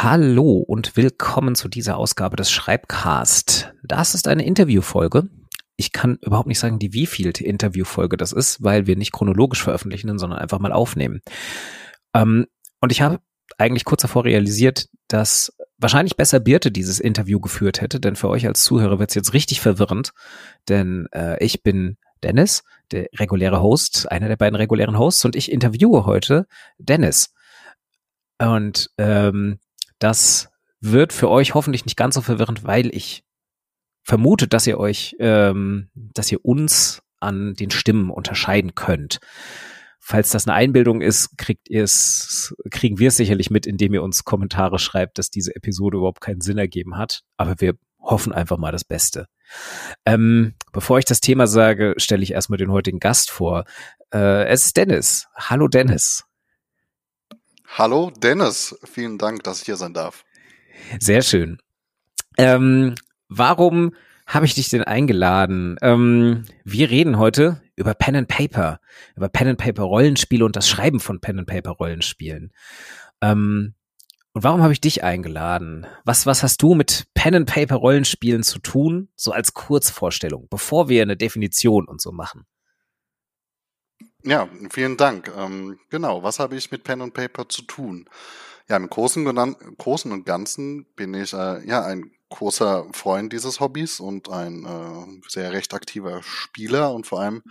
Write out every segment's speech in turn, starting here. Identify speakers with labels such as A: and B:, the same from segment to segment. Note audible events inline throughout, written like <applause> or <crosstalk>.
A: Hallo und willkommen zu dieser Ausgabe des Schreibcast. Das ist eine Interviewfolge. Ich kann überhaupt nicht sagen, die wievielte Interviewfolge das ist, weil wir nicht chronologisch veröffentlichen, sondern einfach mal aufnehmen. Ähm, und ich habe eigentlich kurz davor realisiert, dass wahrscheinlich besser Birte dieses Interview geführt hätte, denn für euch als Zuhörer wird es jetzt richtig verwirrend, denn äh, ich bin Dennis, der reguläre Host, einer der beiden regulären Hosts, und ich interviewe heute Dennis. Und ähm, das wird für euch hoffentlich nicht ganz so verwirrend, weil ich vermute, dass ihr euch, ähm, dass ihr uns an den Stimmen unterscheiden könnt. Falls das eine Einbildung ist, kriegt ihr es, kriegen wir es sicherlich mit, indem ihr uns Kommentare schreibt, dass diese Episode überhaupt keinen Sinn ergeben hat. Aber wir hoffen einfach mal das Beste. Ähm, bevor ich das Thema sage, stelle ich erstmal den heutigen Gast vor. Äh, es ist Dennis. Hallo Dennis.
B: Hallo Dennis, vielen Dank, dass ich hier sein darf.
A: Sehr schön. Ähm, warum habe ich dich denn eingeladen? Ähm, wir reden heute über Pen and Paper, über Pen and Paper Rollenspiele und das Schreiben von Pen and Paper Rollenspielen. Ähm, und warum habe ich dich eingeladen? Was, was hast du mit Pen and Paper Rollenspielen zu tun? So als Kurzvorstellung, bevor wir eine Definition und so machen.
B: Ja, vielen Dank. Ähm, genau, was habe ich mit Pen und Paper zu tun? Ja, im Großen, Großen und Ganzen bin ich äh, ja ein großer Freund dieses Hobbys und ein äh, sehr recht aktiver Spieler und vor allem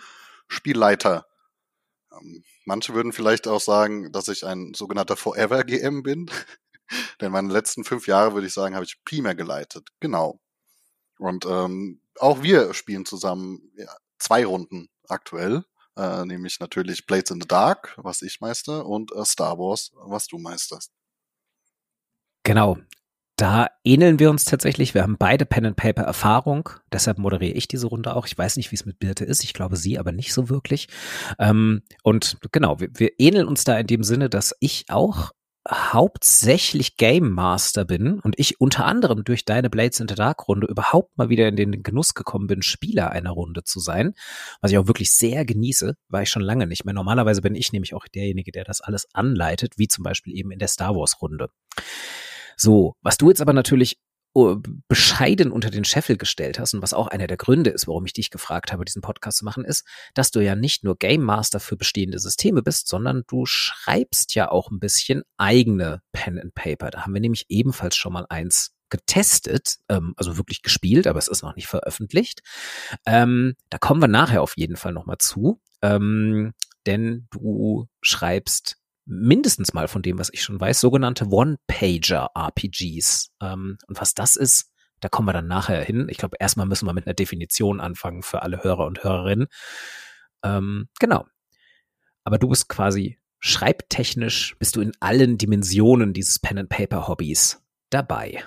B: Spielleiter. Ähm, manche würden vielleicht auch sagen, dass ich ein sogenannter Forever GM bin, <laughs> denn meine letzten fünf Jahre würde ich sagen, habe ich primär geleitet. Genau. Und ähm, auch wir spielen zusammen ja, zwei Runden aktuell äh, nämlich natürlich Blades in the Dark, was ich meister, und äh, Star Wars, was du meisterst.
A: Genau. Da ähneln wir uns tatsächlich. Wir haben beide Pen and Paper Erfahrung. Deshalb moderiere ich diese Runde auch. Ich weiß nicht, wie es mit Birte ist. Ich glaube sie, aber nicht so wirklich. Ähm, und genau, wir, wir ähneln uns da in dem Sinne, dass ich auch hauptsächlich Game Master bin und ich unter anderem durch deine Blades in the Dark Runde überhaupt mal wieder in den Genuss gekommen bin, Spieler einer Runde zu sein, was ich auch wirklich sehr genieße, war ich schon lange nicht mehr. Normalerweise bin ich nämlich auch derjenige, der das alles anleitet, wie zum Beispiel eben in der Star Wars Runde. So, was du jetzt aber natürlich bescheiden unter den Scheffel gestellt hast und was auch einer der Gründe ist, warum ich dich gefragt habe, diesen Podcast zu machen, ist, dass du ja nicht nur Game Master für bestehende Systeme bist, sondern du schreibst ja auch ein bisschen eigene Pen and Paper. Da haben wir nämlich ebenfalls schon mal eins getestet, ähm, also wirklich gespielt, aber es ist noch nicht veröffentlicht. Ähm, da kommen wir nachher auf jeden Fall nochmal zu, ähm, denn du schreibst mindestens mal von dem, was ich schon weiß, sogenannte One-Pager-RPGs. Ähm, und was das ist, da kommen wir dann nachher hin. Ich glaube, erstmal müssen wir mit einer Definition anfangen für alle Hörer und Hörerinnen. Ähm, genau. Aber du bist quasi schreibtechnisch, bist du in allen Dimensionen dieses Pen-and-Paper-Hobbys dabei.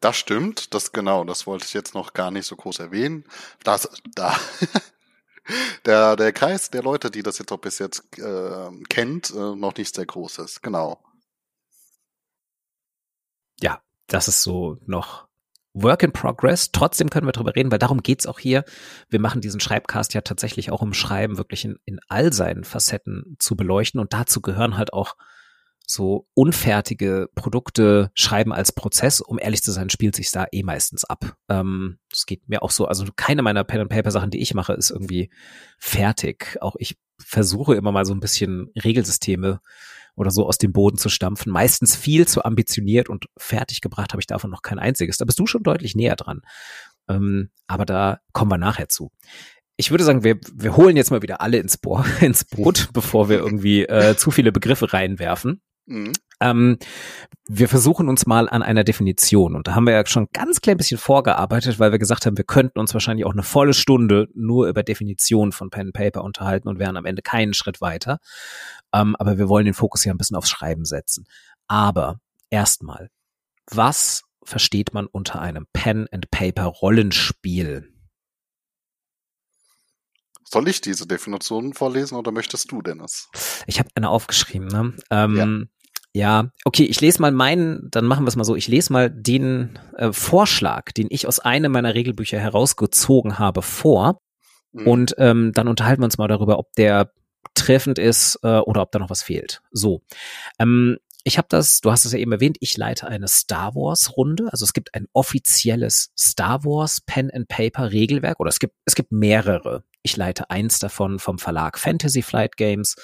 B: Das stimmt, das genau, das wollte ich jetzt noch gar nicht so groß erwähnen. Das, da, <laughs> der, der Kreis der Leute, die das jetzt auch bis jetzt äh, kennt, äh, noch nicht sehr groß ist. Genau.
A: Ja, das ist so noch Work in Progress. Trotzdem können wir drüber reden, weil darum geht's auch hier. Wir machen diesen Schreibcast ja tatsächlich auch um Schreiben wirklich in, in all seinen Facetten zu beleuchten. Und dazu gehören halt auch so unfertige Produkte schreiben als Prozess, um ehrlich zu sein, spielt sich da eh meistens ab. Ähm, das geht mir auch so. Also keine meiner Pen and Paper Sachen, die ich mache, ist irgendwie fertig. Auch ich versuche immer mal so ein bisschen Regelsysteme oder so aus dem Boden zu stampfen. Meistens viel zu ambitioniert und fertig gebracht habe ich davon noch kein einziges. Da bist du schon deutlich näher dran. Ähm, aber da kommen wir nachher zu ich würde sagen, wir, wir holen jetzt mal wieder alle ins, Bo <laughs> ins Boot, bevor wir irgendwie äh, zu viele Begriffe reinwerfen. Mhm. Ähm, wir versuchen uns mal an einer Definition und da haben wir ja schon ganz klein bisschen vorgearbeitet, weil wir gesagt haben, wir könnten uns wahrscheinlich auch eine volle Stunde nur über Definitionen von Pen and Paper unterhalten und wären am Ende keinen Schritt weiter. Ähm, aber wir wollen den Fokus ja ein bisschen aufs Schreiben setzen. Aber erstmal, was versteht man unter einem Pen and Paper Rollenspiel?
B: Soll ich diese Definition vorlesen oder möchtest du, Dennis?
A: Ich habe eine aufgeschrieben. Ne? Ähm, ja. Ja, okay, ich lese mal meinen, dann machen wir es mal so, ich lese mal den äh, Vorschlag, den ich aus einem meiner Regelbücher herausgezogen habe, vor. Mhm. Und ähm, dann unterhalten wir uns mal darüber, ob der treffend ist äh, oder ob da noch was fehlt. So. Ähm, ich habe das, du hast es ja eben erwähnt, ich leite eine Star Wars Runde. Also es gibt ein offizielles Star Wars Pen and Paper Regelwerk oder es gibt, es gibt mehrere. Ich leite eins davon vom Verlag Fantasy Flight Games.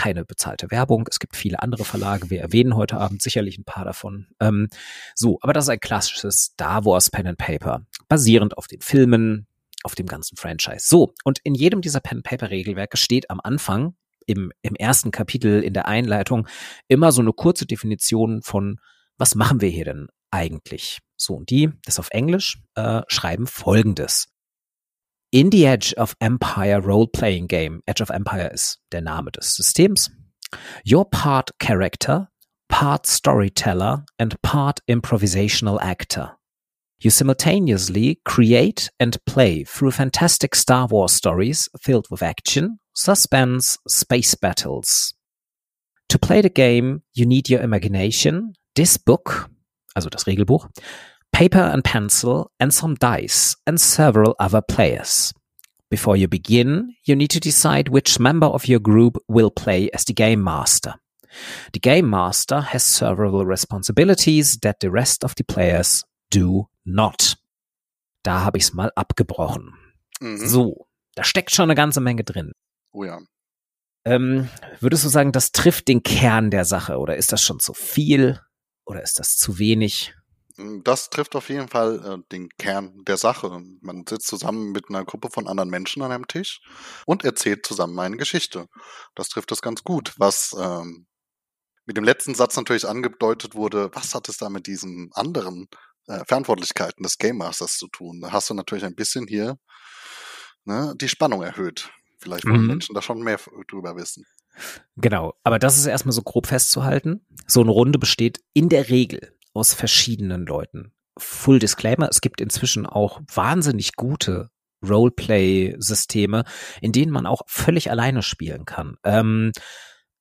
A: Keine bezahlte Werbung. Es gibt viele andere Verlage. Wir erwähnen heute Abend sicherlich ein paar davon. Ähm, so, aber das ist ein klassisches Star Wars Pen and Paper, basierend auf den Filmen, auf dem ganzen Franchise. So, und in jedem dieser Pen and Paper Regelwerke steht am Anfang im, im ersten Kapitel in der Einleitung immer so eine kurze Definition von, was machen wir hier denn eigentlich? So, und die, das auf Englisch, äh, schreiben folgendes. In the Edge of Empire Role-Playing Game, Edge of Empire ist der Name des Systems, your part character, part storyteller and part improvisational actor. You simultaneously create and play through fantastic Star Wars stories filled with action, suspense, space battles. To play the game, you need your imagination, this book, also das Regelbuch, paper and pencil, and some dice, and several other players. Before you begin, you need to decide which member of your group will play as the game master. The game master has several responsibilities that the rest of the players do not. Da habe ich es mal abgebrochen. Mhm. So, da steckt schon eine ganze Menge drin.
B: Oh ja.
A: Ähm, würdest du sagen, das trifft den Kern der Sache oder ist das schon zu viel oder ist das zu wenig?
B: Mm, das trifft auf jeden Fall äh, den Kern der Sache. Man sitzt zusammen mit einer Gruppe von anderen Menschen an einem Tisch und erzählt zusammen eine Geschichte. Das trifft das ganz gut. Was ähm, mit dem letzten Satz natürlich angedeutet wurde, was hat es da mit diesen anderen äh, Verantwortlichkeiten des Game Masters zu tun. Da hast du natürlich ein bisschen hier ne, die Spannung erhöht. Vielleicht wollen mhm. Menschen da schon mehr drüber wissen.
A: Genau, aber das ist erstmal so grob festzuhalten. So eine Runde besteht in der Regel aus verschiedenen Leuten. Full Disclaimer, es gibt inzwischen auch wahnsinnig gute Roleplay-Systeme, in denen man auch völlig alleine spielen kann. Ähm,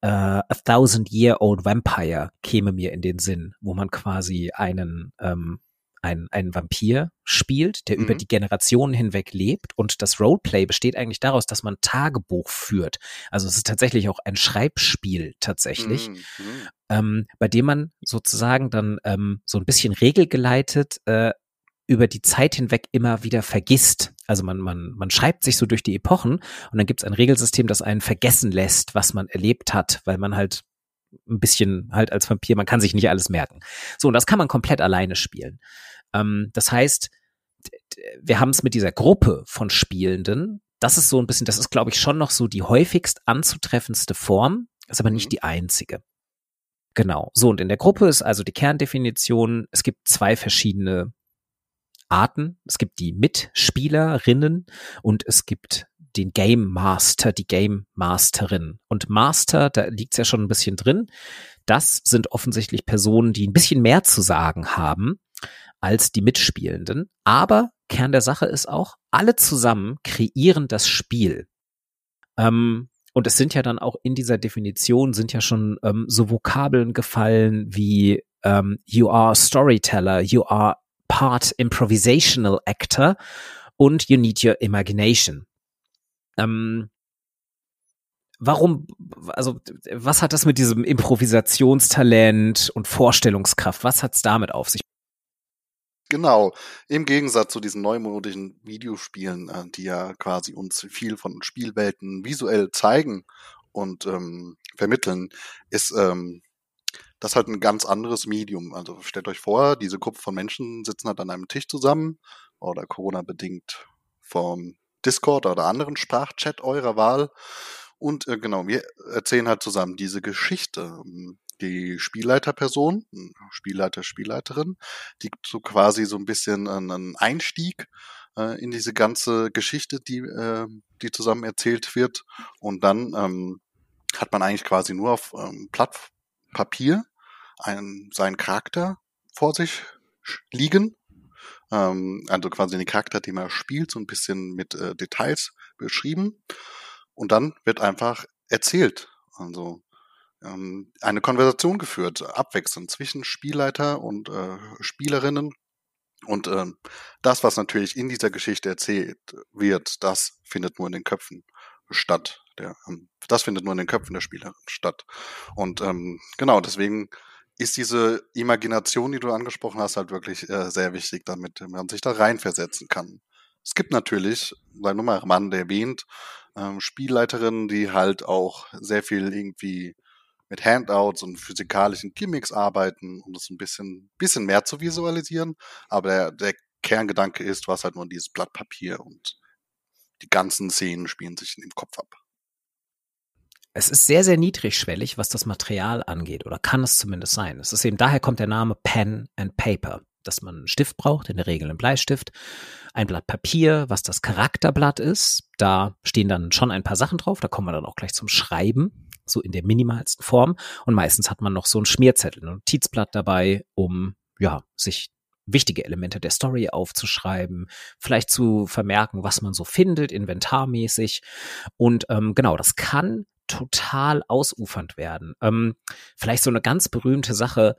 A: äh, A Thousand Year Old Vampire käme mir in den Sinn, wo man quasi einen ähm, ein, ein Vampir spielt, der mhm. über die Generationen hinweg lebt. Und das Roleplay besteht eigentlich daraus, dass man Tagebuch führt. Also es ist tatsächlich auch ein Schreibspiel tatsächlich, mhm. mhm. ähm, bei dem man sozusagen dann ähm, so ein bisschen regelgeleitet äh, über die Zeit hinweg immer wieder vergisst. Also man, man, man schreibt sich so durch die Epochen und dann gibt es ein Regelsystem, das einen vergessen lässt, was man erlebt hat, weil man halt ein bisschen halt als Vampir, man kann sich nicht alles merken. So, und das kann man komplett alleine spielen. Ähm, das heißt, wir haben es mit dieser Gruppe von Spielenden. Das ist so ein bisschen, das ist, glaube ich, schon noch so die häufigst anzutreffendste Form, ist aber nicht mhm. die einzige. Genau. So, und in der Gruppe ist also die Kerndefinition, es gibt zwei verschiedene Arten. Es gibt die Mitspielerinnen und es gibt den Game Master, die Game Masterin. Und Master, da liegt es ja schon ein bisschen drin. Das sind offensichtlich Personen, die ein bisschen mehr zu sagen haben als die Mitspielenden. Aber Kern der Sache ist auch, alle zusammen kreieren das Spiel. Ähm, und es sind ja dann auch in dieser Definition sind ja schon ähm, so Vokabeln gefallen wie ähm, you are storyteller, you are part improvisational actor und you need your imagination. Ähm, warum, also was hat das mit diesem Improvisationstalent und Vorstellungskraft, was hat's damit auf sich?
B: Genau, im Gegensatz zu diesen neumodischen Videospielen, äh, die ja quasi uns viel von Spielwelten visuell zeigen und ähm, vermitteln, ist ähm, das halt ein ganz anderes Medium. Also stellt euch vor, diese Gruppe von Menschen sitzen halt an einem Tisch zusammen oder Corona-bedingt vom Discord oder anderen Sprachchat eurer Wahl. Und äh, genau, wir erzählen halt zusammen diese Geschichte. Die Spielleiterperson, Spielleiter, Spielleiterin, die so quasi so ein bisschen einen Einstieg äh, in diese ganze Geschichte, die, äh, die zusammen erzählt wird. Und dann ähm, hat man eigentlich quasi nur auf ähm, Platt Papier einen, seinen Charakter vor sich liegen ähm, also quasi den Charakter, den man spielt, so ein bisschen mit äh, Details beschrieben. Und dann wird einfach erzählt. Also ähm, eine Konversation geführt, abwechselnd zwischen Spielleiter und äh, Spielerinnen. Und ähm, das, was natürlich in dieser Geschichte erzählt wird, das findet nur in den Köpfen statt Der, ähm, das findet nur in den Köpfen der Spieler statt. Und ähm, genau, deswegen ist diese Imagination, die du angesprochen hast, halt wirklich äh, sehr wichtig, damit man sich da reinversetzen kann. Es gibt natürlich, weil nur mal Mann erwähnt, ähm, Spielleiterinnen, die halt auch sehr viel irgendwie mit Handouts und physikalischen Gimmicks arbeiten, um das ein bisschen, bisschen mehr zu visualisieren. Aber der, der Kerngedanke ist, hast halt nur dieses Blatt Papier und die ganzen Szenen spielen sich in dem Kopf ab.
A: Es ist sehr, sehr niedrigschwellig, was das Material angeht, oder kann es zumindest sein. Es ist eben, daher kommt der Name Pen and Paper, dass man einen Stift braucht, in der Regel einen Bleistift, ein Blatt Papier, was das Charakterblatt ist. Da stehen dann schon ein paar Sachen drauf, da kommen wir dann auch gleich zum Schreiben, so in der minimalsten Form. Und meistens hat man noch so ein Schmierzettel, ein Notizblatt dabei, um ja, sich wichtige Elemente der Story aufzuschreiben, vielleicht zu vermerken, was man so findet, inventarmäßig. Und ähm, genau, das kann total ausufernd werden. Ähm, vielleicht so eine ganz berühmte Sache,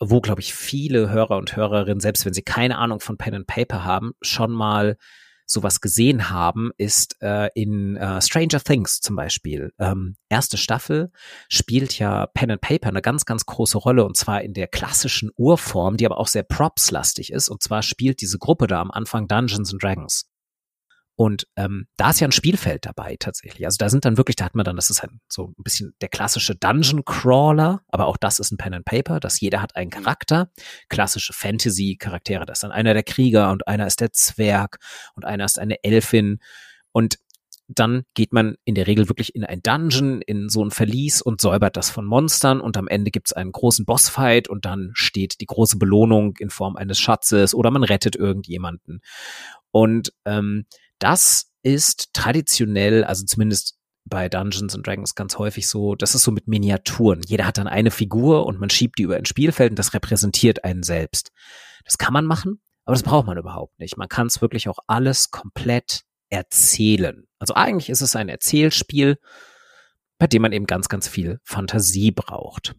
A: wo, glaube ich, viele Hörer und Hörerinnen, selbst wenn sie keine Ahnung von Pen and Paper haben, schon mal sowas gesehen haben, ist äh, in äh, Stranger Things zum Beispiel. Ähm, erste Staffel spielt ja Pen and Paper eine ganz, ganz große Rolle und zwar in der klassischen Urform, die aber auch sehr props-lastig ist. Und zwar spielt diese Gruppe da am Anfang Dungeons and Dragons. Und ähm, da ist ja ein Spielfeld dabei tatsächlich. Also da sind dann wirklich, da hat man dann, das ist halt so ein bisschen der klassische Dungeon Crawler, aber auch das ist ein Pen and Paper, dass jeder hat einen Charakter, klassische Fantasy-Charaktere. Das ist dann einer der Krieger und einer ist der Zwerg und einer ist eine Elfin. Und dann geht man in der Regel wirklich in ein Dungeon, in so ein Verlies und säubert das von Monstern und am Ende gibt's einen großen Bossfight und dann steht die große Belohnung in Form eines Schatzes oder man rettet irgendjemanden. Und ähm, das ist traditionell, also zumindest bei Dungeons and Dragons ganz häufig so, das ist so mit Miniaturen. Jeder hat dann eine Figur und man schiebt die über ein Spielfeld und das repräsentiert einen selbst. Das kann man machen, aber das braucht man überhaupt nicht. Man kann es wirklich auch alles komplett erzählen. Also eigentlich ist es ein Erzählspiel, bei dem man eben ganz, ganz viel Fantasie braucht.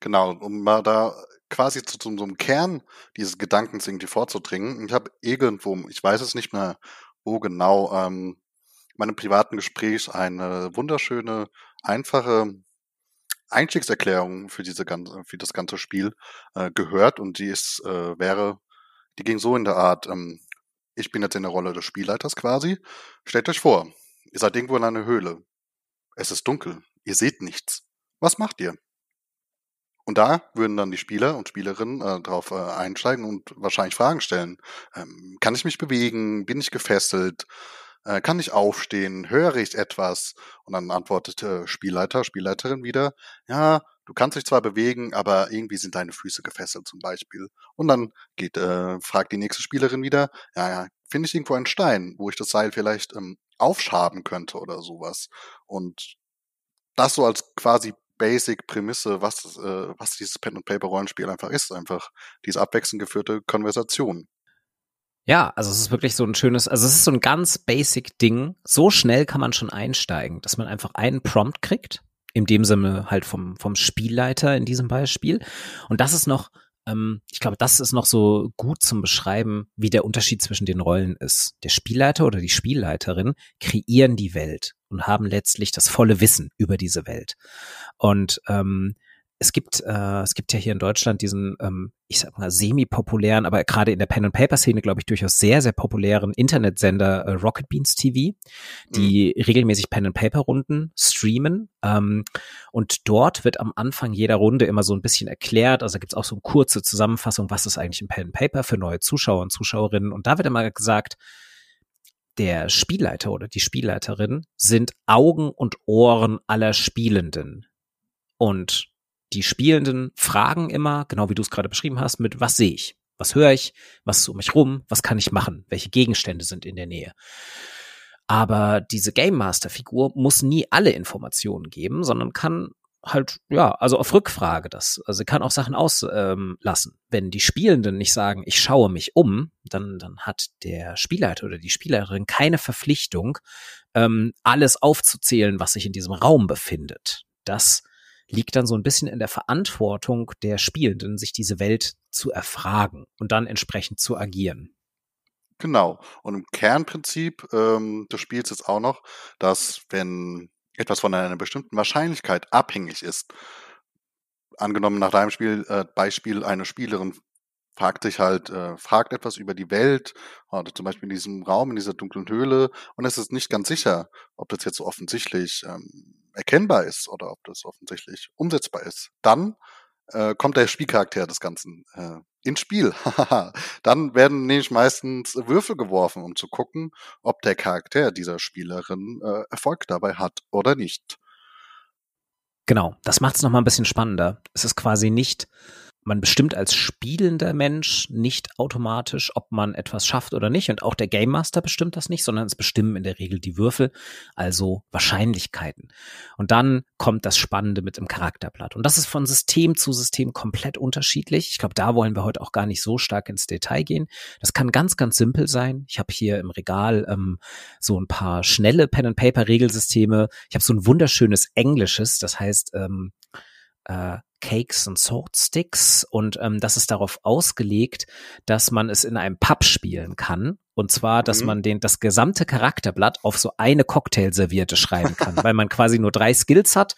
B: Genau, um mal da quasi zu, zu so einem Kern dieses Gedankens irgendwie vorzudringen. Ich habe irgendwo, ich weiß es nicht mehr, wo genau, ähm, meinem privaten Gespräch eine wunderschöne, einfache Einstiegserklärung für diese ganze, für das ganze Spiel äh, gehört und die ist, äh, wäre, die ging so in der Art, ähm, ich bin jetzt in der Rolle des Spielleiters quasi. Stellt euch vor, ihr seid irgendwo in einer Höhle. Es ist dunkel, ihr seht nichts. Was macht ihr? Und da würden dann die Spieler und Spielerinnen äh, darauf äh, einsteigen und wahrscheinlich Fragen stellen. Ähm, kann ich mich bewegen? Bin ich gefesselt? Äh, kann ich aufstehen? Höre ich etwas? Und dann antwortet äh, Spielleiter, Spielleiterin wieder, ja, du kannst dich zwar bewegen, aber irgendwie sind deine Füße gefesselt zum Beispiel. Und dann geht, äh, fragt die nächste Spielerin wieder, ja, ja, finde ich irgendwo einen Stein, wo ich das Seil vielleicht ähm, aufschaben könnte oder sowas. Und das so als quasi Basic-Prämisse, was, äh, was dieses Pen-and-Paper-Rollenspiel einfach ist, einfach diese abwechselnd geführte Konversation.
A: Ja, also es ist wirklich so ein schönes, also es ist so ein ganz basic Ding. So schnell kann man schon einsteigen, dass man einfach einen Prompt kriegt, in dem Sinne halt vom, vom Spielleiter in diesem Beispiel. Und das ist noch ähm, ich glaube, das ist noch so gut zum Beschreiben, wie der Unterschied zwischen den Rollen ist. Der Spielleiter oder die Spielleiterin kreieren die Welt und haben letztlich das volle Wissen über diese Welt. Und ähm, es gibt, äh, es gibt ja hier in Deutschland diesen, ähm, ich sag mal, semi-populären, aber gerade in der Pen-and-Paper-Szene, glaube ich, durchaus sehr, sehr populären Internetsender äh, Rocket Beans TV, die mhm. regelmäßig Pen-and-Paper-Runden streamen. Ähm, und dort wird am Anfang jeder Runde immer so ein bisschen erklärt, also gibt es auch so eine kurze Zusammenfassung, was ist eigentlich ein Pen-and-Paper für neue Zuschauer und Zuschauerinnen. Und da wird immer gesagt, der Spielleiter oder die Spielleiterin sind Augen und Ohren aller Spielenden. Und die Spielenden fragen immer, genau wie du es gerade beschrieben hast, mit was sehe ich? Was höre ich? Was ist um mich rum? Was kann ich machen? Welche Gegenstände sind in der Nähe? Aber diese Game Master Figur muss nie alle Informationen geben, sondern kann halt, ja, also auf Rückfrage das. Also kann auch Sachen auslassen. Ähm, Wenn die Spielenden nicht sagen, ich schaue mich um, dann, dann hat der Spielleiter oder die Spielerin keine Verpflichtung, ähm, alles aufzuzählen, was sich in diesem Raum befindet. Das liegt dann so ein bisschen in der Verantwortung der Spielenden, sich diese Welt zu erfragen und dann entsprechend zu agieren.
B: Genau. Und im Kernprinzip ähm, des Spiels ist auch noch, dass wenn etwas von einer bestimmten Wahrscheinlichkeit abhängig ist, angenommen nach deinem Spiel, äh, Beispiel eine Spielerin fragt sich halt, äh, fragt etwas über die Welt, oder zum Beispiel in diesem Raum, in dieser dunklen Höhle, und es ist nicht ganz sicher, ob das jetzt so offensichtlich ähm, erkennbar ist oder ob das offensichtlich umsetzbar ist. Dann äh, kommt der Spielcharakter des Ganzen äh, ins Spiel. <laughs> Dann werden nämlich meistens Würfel geworfen, um zu gucken, ob der Charakter dieser Spielerin äh, Erfolg dabei hat oder nicht.
A: Genau, das macht es nochmal ein bisschen spannender. Es ist quasi nicht man bestimmt als spielender Mensch nicht automatisch, ob man etwas schafft oder nicht. Und auch der Game Master bestimmt das nicht, sondern es bestimmen in der Regel die Würfel, also Wahrscheinlichkeiten. Und dann kommt das Spannende mit dem Charakterblatt. Und das ist von System zu System komplett unterschiedlich. Ich glaube, da wollen wir heute auch gar nicht so stark ins Detail gehen. Das kann ganz, ganz simpel sein. Ich habe hier im Regal ähm, so ein paar schnelle Pen-and-Paper-Regelsysteme. Ich habe so ein wunderschönes Englisches, das heißt ähm, äh, Cakes and Sword Sticks und ähm, das ist darauf ausgelegt, dass man es in einem Pub spielen kann. Und zwar, dass mhm. man den, das gesamte Charakterblatt auf so eine Cocktailserviette schreiben kann, weil man quasi nur drei Skills hat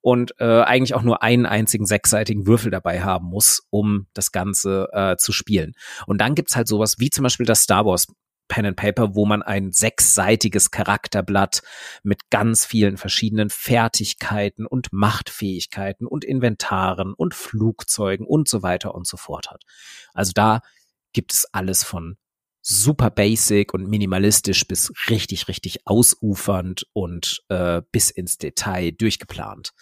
A: und äh, eigentlich auch nur einen einzigen sechsseitigen Würfel dabei haben muss, um das Ganze äh, zu spielen. Und dann gibt's halt sowas wie zum Beispiel das Star Wars Pen and Paper, wo man ein sechsseitiges Charakterblatt mit ganz vielen verschiedenen Fertigkeiten und Machtfähigkeiten und Inventaren und Flugzeugen und so weiter und so fort hat. Also da gibt es alles von super basic und minimalistisch bis richtig, richtig ausufernd und äh, bis ins Detail durchgeplant.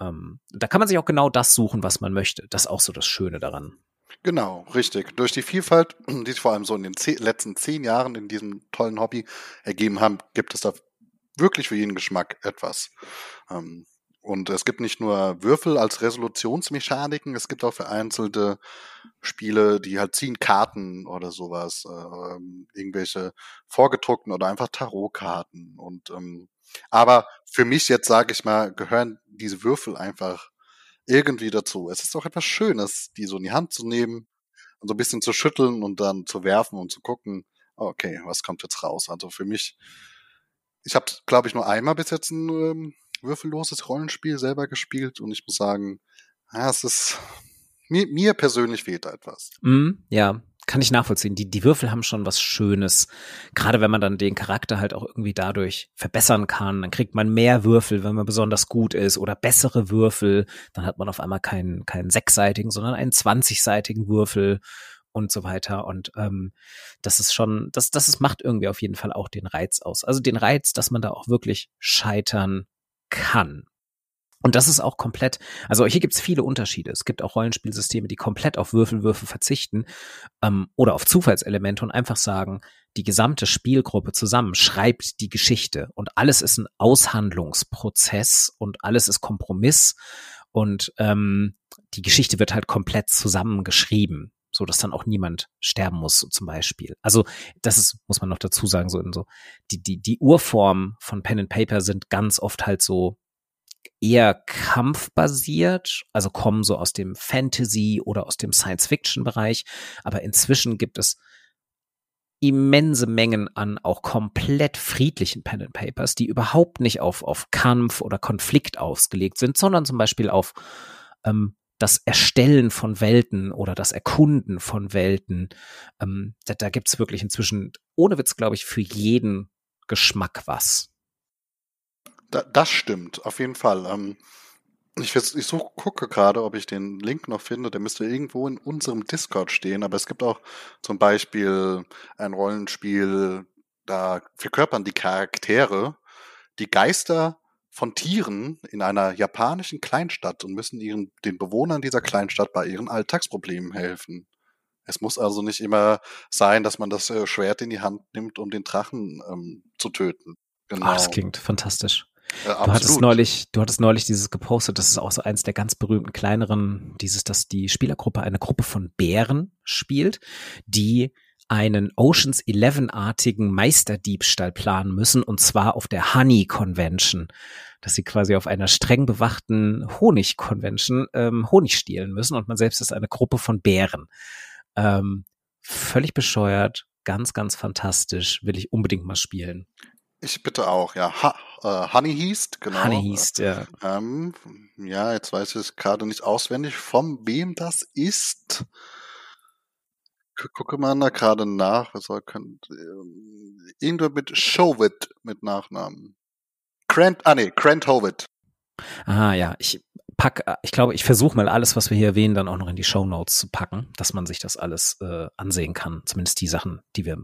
A: Ähm, da kann man sich auch genau das suchen, was man möchte. Das ist auch so das Schöne daran.
B: Genau, richtig. Durch die Vielfalt, <clears throat> die sich vor allem so in den zehn, letzten zehn Jahren in diesem tollen Hobby ergeben haben, gibt es da wirklich für jeden Geschmack etwas. Ähm, und es gibt nicht nur Würfel als Resolutionsmechaniken, es gibt auch vereinzelte Spiele, die halt ziehen Karten oder sowas, äh, irgendwelche vorgedruckten oder einfach Tarotkarten. Und ähm, aber für mich jetzt sage ich mal, gehören diese Würfel einfach irgendwie dazu. Es ist doch etwas Schönes, die so in die Hand zu nehmen und so ein bisschen zu schütteln und dann zu werfen und zu gucken, okay, was kommt jetzt raus? Also für mich, ich habe, glaube ich, nur einmal bis jetzt ein ähm, würfelloses Rollenspiel selber gespielt und ich muss sagen, ja, es ist mir, mir persönlich fehlt da etwas.
A: Mm, ja, kann ich nachvollziehen. Die, die Würfel haben schon was Schönes. Gerade wenn man dann den Charakter halt auch irgendwie dadurch verbessern kann, dann kriegt man mehr Würfel, wenn man besonders gut ist oder bessere Würfel. Dann hat man auf einmal keinen, keinen sechsseitigen, sondern einen zwanzigseitigen Würfel und so weiter. Und ähm, das ist schon, das, das ist, macht irgendwie auf jeden Fall auch den Reiz aus. Also den Reiz, dass man da auch wirklich scheitern kann. Und das ist auch komplett, also hier gibt es viele Unterschiede. Es gibt auch Rollenspielsysteme, die komplett auf Würfelwürfe verzichten ähm, oder auf Zufallselemente und einfach sagen, die gesamte Spielgruppe zusammen schreibt die Geschichte und alles ist ein Aushandlungsprozess und alles ist Kompromiss und ähm, die Geschichte wird halt komplett zusammengeschrieben so dass dann auch niemand sterben muss, so zum Beispiel. Also das ist, muss man noch dazu sagen, so in so die die die Urform von Pen and Paper sind ganz oft halt so eher kampfbasiert, also kommen so aus dem Fantasy oder aus dem Science-Fiction-Bereich, aber inzwischen gibt es immense Mengen an auch komplett friedlichen Pen and Papers, die überhaupt nicht auf, auf Kampf oder Konflikt ausgelegt sind, sondern zum Beispiel auf ähm, das Erstellen von Welten oder das Erkunden von Welten. Ähm, da da gibt es wirklich inzwischen, ohne Witz, glaube ich, für jeden Geschmack was.
B: Da, das stimmt, auf jeden Fall. Ähm, ich, ich such, gucke gerade, ob ich den Link noch finde. Der müsste irgendwo in unserem Discord stehen. Aber es gibt auch zum Beispiel ein Rollenspiel, da verkörpern die Charaktere die Geister von Tieren in einer japanischen Kleinstadt und müssen ihren, den Bewohnern dieser Kleinstadt bei ihren Alltagsproblemen helfen. Es muss also nicht immer sein, dass man das äh, Schwert in die Hand nimmt, um den Drachen ähm, zu töten.
A: Genau. Oh, das klingt fantastisch. Ja, du hattest neulich, du hattest neulich dieses gepostet, das ist auch so eins der ganz berühmten kleineren, dieses, dass die Spielergruppe eine Gruppe von Bären spielt, die einen Oceans 11-artigen Meisterdiebstahl planen müssen und zwar auf der Honey Convention, dass sie quasi auf einer streng bewachten Honig Convention ähm, Honig stehlen müssen und man selbst ist eine Gruppe von Bären. Ähm, völlig bescheuert, ganz, ganz fantastisch. Will ich unbedingt mal spielen.
B: Ich bitte auch, ja. Ha, äh, Honey Heast, genau.
A: Honey Heast, ja.
B: Ähm, ja, jetzt weiß ich gerade nicht auswendig, von wem das ist. Gucke mal da gerade nach. Was soll, könnt, äh, irgendwo mit Showit mit Nachnamen. Grant, ah nee, Grant Howitt.
A: Aha, ja. Ich pack, äh, ich glaube, ich versuche mal alles, was wir hier erwähnen, dann auch noch in die Show Notes zu packen, dass man sich das alles äh, ansehen kann. Zumindest die Sachen, die wir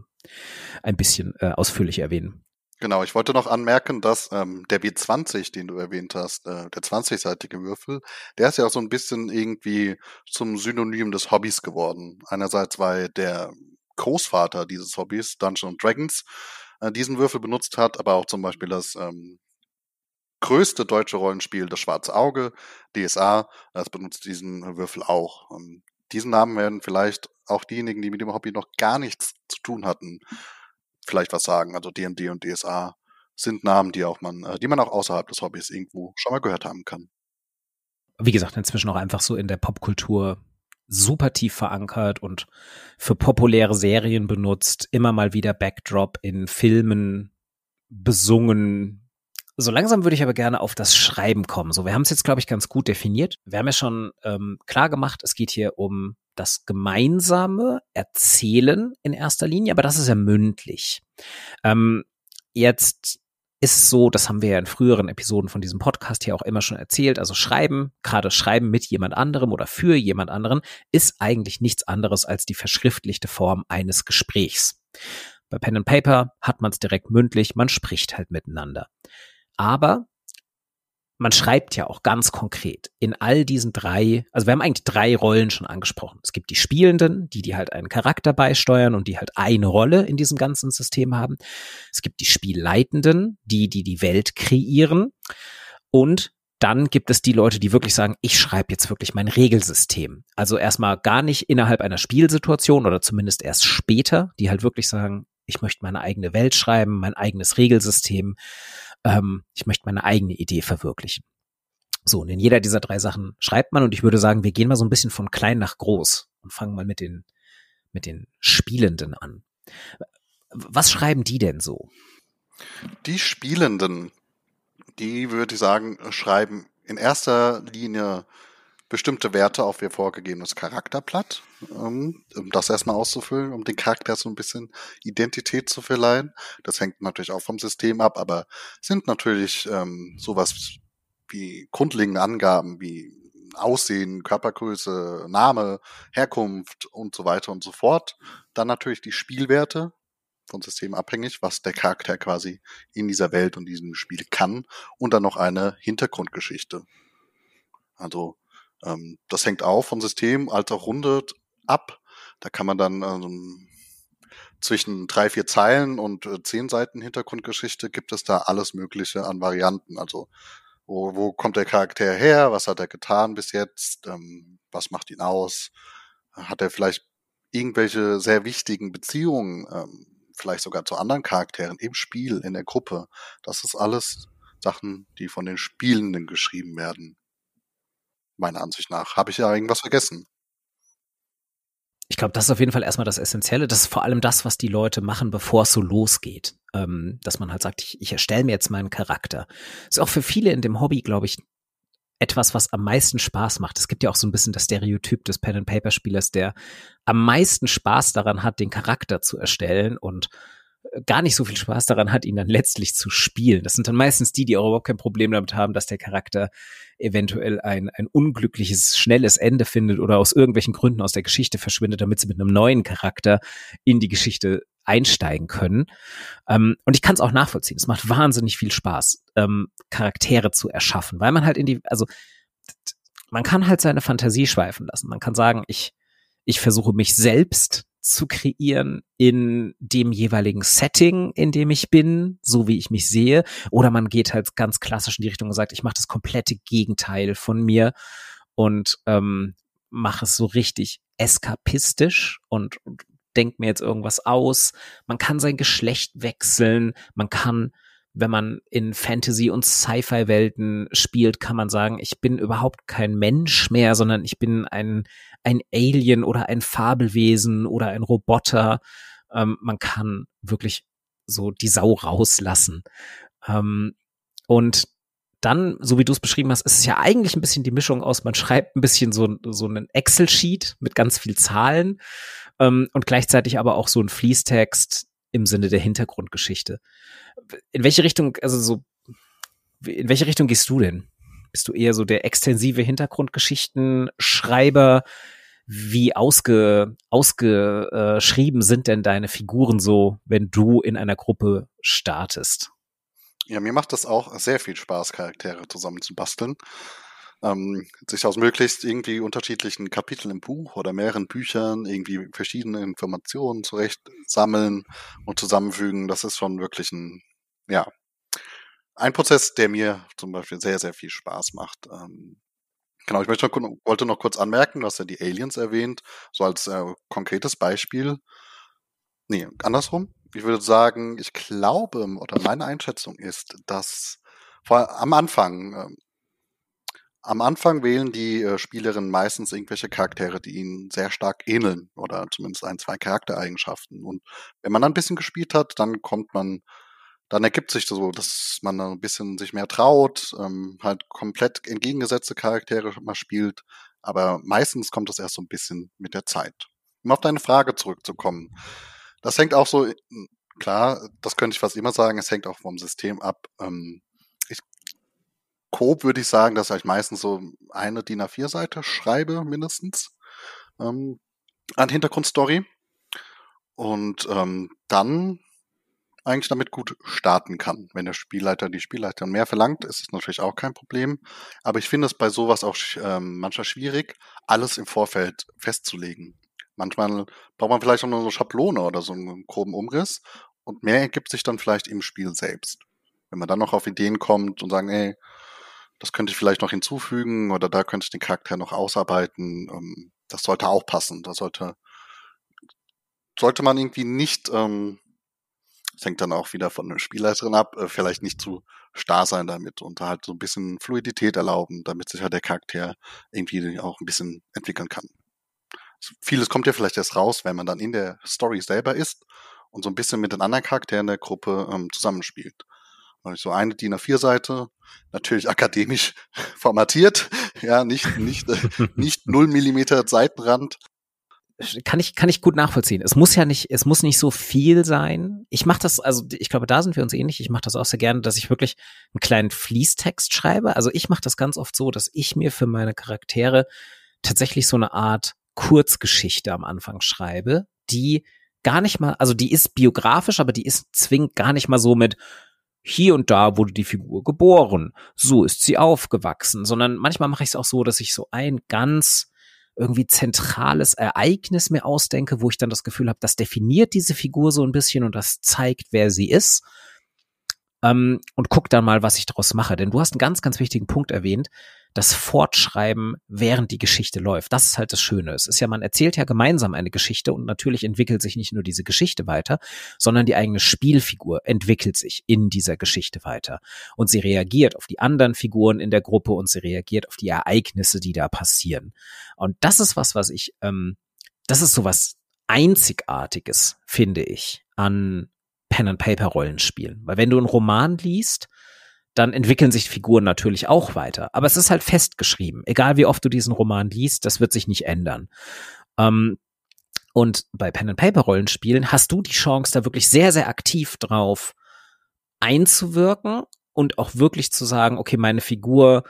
A: ein bisschen äh, ausführlich erwähnen.
B: Genau, ich wollte noch anmerken, dass ähm, der W20, den du erwähnt hast, äh, der 20-seitige Würfel, der ist ja auch so ein bisschen irgendwie zum Synonym des Hobbys geworden. Einerseits, weil der Großvater dieses Hobbys, Dungeons Dragons, äh, diesen Würfel benutzt hat, aber auch zum Beispiel das ähm, größte deutsche Rollenspiel, das Schwarze Auge, DSA, das benutzt diesen Würfel auch. Ähm, diesen Namen werden vielleicht auch diejenigen, die mit dem Hobby noch gar nichts zu tun hatten, vielleicht was sagen. Also D&D und DSA sind Namen, die auch man, äh, die man auch außerhalb des Hobbys irgendwo schon mal gehört haben kann.
A: Wie gesagt, inzwischen auch einfach so in der Popkultur super tief verankert und für populäre Serien benutzt, immer mal wieder Backdrop in Filmen besungen. So langsam würde ich aber gerne auf das Schreiben kommen. So, wir haben es jetzt, glaube ich, ganz gut definiert. Wir haben ja schon ähm, klar gemacht, es geht hier um das gemeinsame Erzählen in erster Linie, aber das ist ja mündlich. Ähm, jetzt ist so, das haben wir ja in früheren Episoden von diesem Podcast hier auch immer schon erzählt, also Schreiben, gerade Schreiben mit jemand anderem oder für jemand anderen, ist eigentlich nichts anderes als die verschriftlichte Form eines Gesprächs. Bei Pen and Paper hat man es direkt mündlich, man spricht halt miteinander. Aber man schreibt ja auch ganz konkret in all diesen drei, also wir haben eigentlich drei Rollen schon angesprochen. Es gibt die Spielenden, die die halt einen Charakter beisteuern und die halt eine Rolle in diesem ganzen System haben. Es gibt die Spielleitenden, die die die Welt kreieren und dann gibt es die Leute, die wirklich sagen, ich schreibe jetzt wirklich mein Regelsystem. Also erstmal gar nicht innerhalb einer Spielsituation oder zumindest erst später, die halt wirklich sagen, ich möchte meine eigene Welt schreiben, mein eigenes Regelsystem ähm, ich möchte meine eigene Idee verwirklichen. So, und in jeder dieser drei Sachen schreibt man und ich würde sagen, wir gehen mal so ein bisschen von klein nach groß und fangen mal mit den, mit den Spielenden an. Was schreiben die denn so?
B: Die Spielenden, die würde ich sagen, schreiben in erster Linie bestimmte Werte auf ihr vorgegebenes Charakterblatt, ähm, um das erstmal auszufüllen, um den Charakter so ein bisschen Identität zu verleihen. Das hängt natürlich auch vom System ab, aber sind natürlich ähm, sowas wie grundlegende Angaben wie Aussehen, Körpergröße, Name, Herkunft und so weiter und so fort. Dann natürlich die Spielwerte, von System abhängig, was der Charakter quasi in dieser Welt und diesem Spiel kann und dann noch eine Hintergrundgeschichte. Also ähm, das hängt auch von System als auch Runde ab. Da kann man dann ähm, zwischen drei, vier Zeilen und äh, zehn Seiten Hintergrundgeschichte gibt es da alles Mögliche an Varianten. Also wo, wo kommt der Charakter her? Was hat er getan bis jetzt? Ähm, was macht ihn aus? Hat er vielleicht irgendwelche sehr wichtigen Beziehungen, ähm, vielleicht sogar zu anderen Charakteren im Spiel, in der Gruppe? Das ist alles Sachen, die von den Spielenden geschrieben werden meiner Ansicht nach. Habe ich ja irgendwas vergessen?
A: Ich glaube, das ist auf jeden Fall erstmal das Essentielle. Das ist vor allem das, was die Leute machen, bevor es so losgeht. Ähm, dass man halt sagt, ich, ich erstelle mir jetzt meinen Charakter. Ist auch für viele in dem Hobby, glaube ich, etwas, was am meisten Spaß macht. Es gibt ja auch so ein bisschen das Stereotyp des Pen-and-Paper-Spielers, der am meisten Spaß daran hat, den Charakter zu erstellen und gar nicht so viel Spaß daran hat, ihn dann letztlich zu spielen. Das sind dann meistens die, die auch überhaupt kein Problem damit haben, dass der Charakter eventuell ein, ein unglückliches, schnelles Ende findet oder aus irgendwelchen Gründen aus der Geschichte verschwindet, damit sie mit einem neuen Charakter in die Geschichte einsteigen können. Ähm, und ich kann es auch nachvollziehen. Es macht wahnsinnig viel Spaß, ähm, Charaktere zu erschaffen, weil man halt in die, also man kann halt seine Fantasie schweifen lassen. Man kann sagen, ich, ich versuche mich selbst zu kreieren in dem jeweiligen Setting, in dem ich bin, so wie ich mich sehe. Oder man geht halt ganz klassisch in die Richtung und sagt, ich mache das komplette Gegenteil von mir und ähm, mache es so richtig eskapistisch und, und denkt mir jetzt irgendwas aus. Man kann sein Geschlecht wechseln, man kann wenn man in Fantasy- und Sci-Fi-Welten spielt, kann man sagen, ich bin überhaupt kein Mensch mehr, sondern ich bin ein, ein Alien oder ein Fabelwesen oder ein Roboter. Ähm, man kann wirklich so die Sau rauslassen. Ähm, und dann, so wie du es beschrieben hast, ist es ja eigentlich ein bisschen die Mischung aus, man schreibt ein bisschen so, so einen Excel-Sheet mit ganz viel Zahlen ähm, und gleichzeitig aber auch so ein Fließtext im Sinne der Hintergrundgeschichte. In welche Richtung, also so, in welche Richtung gehst du denn? Bist du eher so der extensive Hintergrundgeschichten-Schreiber? Wie ausge, ausgeschrieben sind denn deine Figuren so, wenn du in einer Gruppe startest?
B: Ja, mir macht das auch sehr viel Spaß, Charaktere zusammen zu basteln. Ähm, sich aus möglichst irgendwie unterschiedlichen Kapiteln im Buch oder mehreren Büchern irgendwie verschiedene Informationen zurecht sammeln und zusammenfügen, das ist schon wirklich ein, ja, ein Prozess, der mir zum Beispiel sehr, sehr viel Spaß macht. Ähm, genau, ich möchte noch, wollte noch kurz anmerken, du hast ja die Aliens erwähnt, so als äh, konkretes Beispiel. Nee, andersrum ich würde sagen, ich glaube oder meine Einschätzung ist, dass vor, am Anfang, äh, am Anfang wählen die äh, Spielerinnen meistens irgendwelche Charaktere, die ihnen sehr stark ähneln oder zumindest ein, zwei Charaktereigenschaften. Und wenn man dann ein bisschen gespielt hat, dann kommt man, dann ergibt sich so, dass man ein bisschen sich mehr traut, ähm, halt komplett entgegengesetzte Charaktere mal spielt. Aber meistens kommt das erst so ein bisschen mit der Zeit. Um auf deine Frage zurückzukommen. Das hängt auch so, klar, das könnte ich fast immer sagen, es hängt auch vom System ab. Ähm, Coop würde ich sagen, dass ich meistens so eine DIN A4-Seite schreibe, mindestens, ähm, an Hintergrundstory. Und ähm, dann eigentlich damit gut starten kann. Wenn der Spielleiter die Spielleiterin mehr verlangt, ist es natürlich auch kein Problem. Aber ich finde es bei sowas auch ähm, manchmal schwierig, alles im Vorfeld festzulegen. Manchmal braucht man vielleicht auch nur eine Schablone oder so einen groben Umriss und mehr ergibt sich dann vielleicht im Spiel selbst. Wenn man dann noch auf Ideen kommt und sagen, ey, das könnte ich vielleicht noch hinzufügen oder da könnte ich den Charakter noch ausarbeiten, ähm, das sollte auch passen. Da sollte, sollte man irgendwie nicht, ähm, das hängt dann auch wieder von der Spielleiterin ab, äh, vielleicht nicht zu starr sein damit und halt so ein bisschen Fluidität erlauben, damit sich halt der Charakter irgendwie auch ein bisschen entwickeln kann vieles kommt ja vielleicht erst raus, wenn man dann in der Story selber ist und so ein bisschen mit den anderen Charakteren der Gruppe ähm, zusammenspielt. So eine DIN A4-Seite, natürlich <laughs> akademisch <laughs> formatiert, ja, nicht, nicht, äh, nicht null Millimeter Seitenrand.
A: Kann ich, kann ich gut nachvollziehen. Es muss ja nicht, es muss nicht so viel sein. Ich mache das, also ich glaube, da sind wir uns ähnlich. Ich mache das auch sehr gerne, dass ich wirklich einen kleinen Fließtext schreibe. Also ich mache das ganz oft so, dass ich mir für meine Charaktere tatsächlich so eine Art Kurzgeschichte am Anfang schreibe, die gar nicht mal, also die ist biografisch, aber die ist zwingend gar nicht mal so mit hier und da wurde die Figur geboren, so ist sie aufgewachsen, sondern manchmal mache ich es auch so, dass ich so ein ganz irgendwie zentrales Ereignis mir ausdenke, wo ich dann das Gefühl habe, das definiert diese Figur so ein bisschen und das zeigt, wer sie ist. Ähm, und guck dann mal, was ich daraus mache. Denn du hast einen ganz, ganz wichtigen Punkt erwähnt das Fortschreiben, während die Geschichte läuft. Das ist halt das Schöne. Es ist ja, man erzählt ja gemeinsam eine Geschichte und natürlich entwickelt sich nicht nur diese Geschichte weiter, sondern die eigene Spielfigur entwickelt sich in dieser Geschichte weiter. Und sie reagiert auf die anderen Figuren in der Gruppe und sie reagiert auf die Ereignisse, die da passieren. Und das ist was, was ich, ähm, das ist so was Einzigartiges, finde ich, an Pen-and-Paper-Rollenspielen. Weil wenn du einen Roman liest, dann entwickeln sich Figuren natürlich auch weiter. Aber es ist halt festgeschrieben. Egal wie oft du diesen Roman liest, das wird sich nicht ändern. Ähm, und bei Pen and Paper Rollenspielen hast du die Chance, da wirklich sehr, sehr aktiv drauf einzuwirken und auch wirklich zu sagen, okay, meine Figur,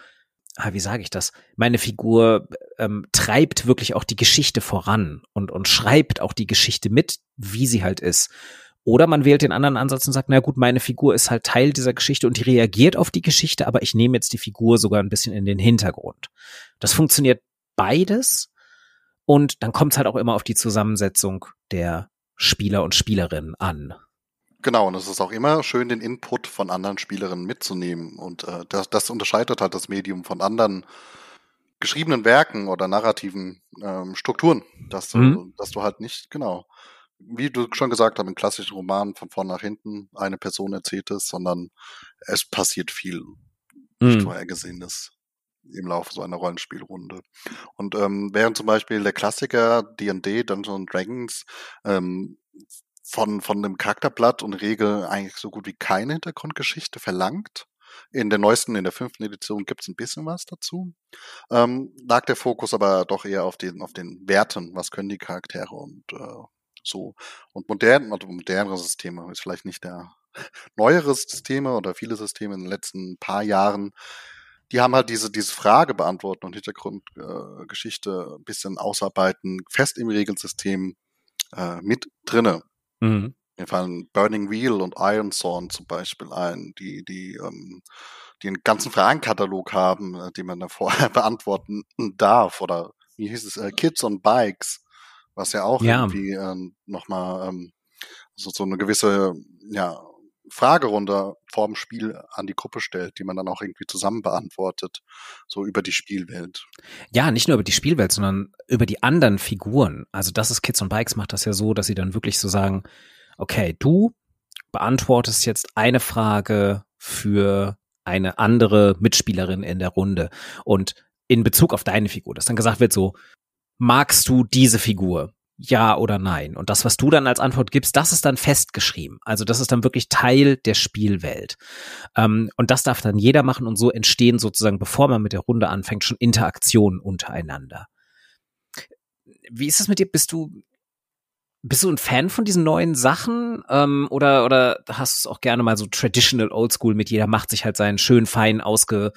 A: ah, wie sage ich das? Meine Figur ähm, treibt wirklich auch die Geschichte voran und, und schreibt auch die Geschichte mit, wie sie halt ist. Oder man wählt den anderen Ansatz und sagt, na gut, meine Figur ist halt Teil dieser Geschichte und die reagiert auf die Geschichte, aber ich nehme jetzt die Figur sogar ein bisschen in den Hintergrund. Das funktioniert beides. Und dann kommt es halt auch immer auf die Zusammensetzung der Spieler und Spielerinnen an.
B: Genau, und es ist auch immer schön, den Input von anderen Spielerinnen mitzunehmen. Und äh, das, das unterscheidet halt das Medium von anderen geschriebenen Werken oder narrativen ähm, Strukturen, dass du, mhm. dass du halt nicht, genau, wie du schon gesagt hast, im klassischen Roman von vorn nach hinten eine Person erzählt ist, sondern es passiert viel nicht mhm. vorhergesehenes im Laufe so einer Rollenspielrunde. Und ähm, während zum Beispiel der Klassiker D&D, Dungeons Dragons, ähm, von, von dem Charakterblatt und Regel eigentlich so gut wie keine Hintergrundgeschichte verlangt. In der neuesten, in der fünften Edition gibt es ein bisschen was dazu. Ähm, lag der Fokus aber doch eher auf den, auf den Werten, was können die Charaktere und äh, so. Und modern, also modernere Systeme ist vielleicht nicht der neuere Systeme oder viele Systeme in den letzten paar Jahren, die haben halt diese, diese Frage beantworten und Hintergrundgeschichte äh, ein bisschen ausarbeiten, fest im Regelsystem äh, mit drinne. Mhm. Mir fallen Burning Wheel und Iron Thorn zum Beispiel ein, die, die, ähm, die einen ganzen Fragenkatalog haben, äh, die man da vorher <laughs> beantworten darf. Oder wie hieß es, äh, Kids on Bikes, was ja auch ja. irgendwie äh, nochmal ähm, so, so eine gewisse ja, Fragerunde vorm Spiel an die Gruppe stellt, die man dann auch irgendwie zusammen beantwortet, so über die Spielwelt.
A: Ja, nicht nur über die Spielwelt, sondern über die anderen Figuren. Also das ist Kids on Bikes macht das ja so, dass sie dann wirklich so sagen, okay, du beantwortest jetzt eine Frage für eine andere Mitspielerin in der Runde und in Bezug auf deine Figur, dass dann gesagt wird so, magst du diese Figur? ja oder nein. Und das, was du dann als Antwort gibst, das ist dann festgeschrieben. Also das ist dann wirklich Teil der Spielwelt. Ähm, und das darf dann jeder machen und so entstehen sozusagen, bevor man mit der Runde anfängt, schon Interaktionen untereinander. Wie ist es mit dir? Bist du bist du ein Fan von diesen neuen Sachen ähm, oder oder hast du es auch gerne mal so traditional oldschool mit jeder macht sich halt seinen schön fein ausge,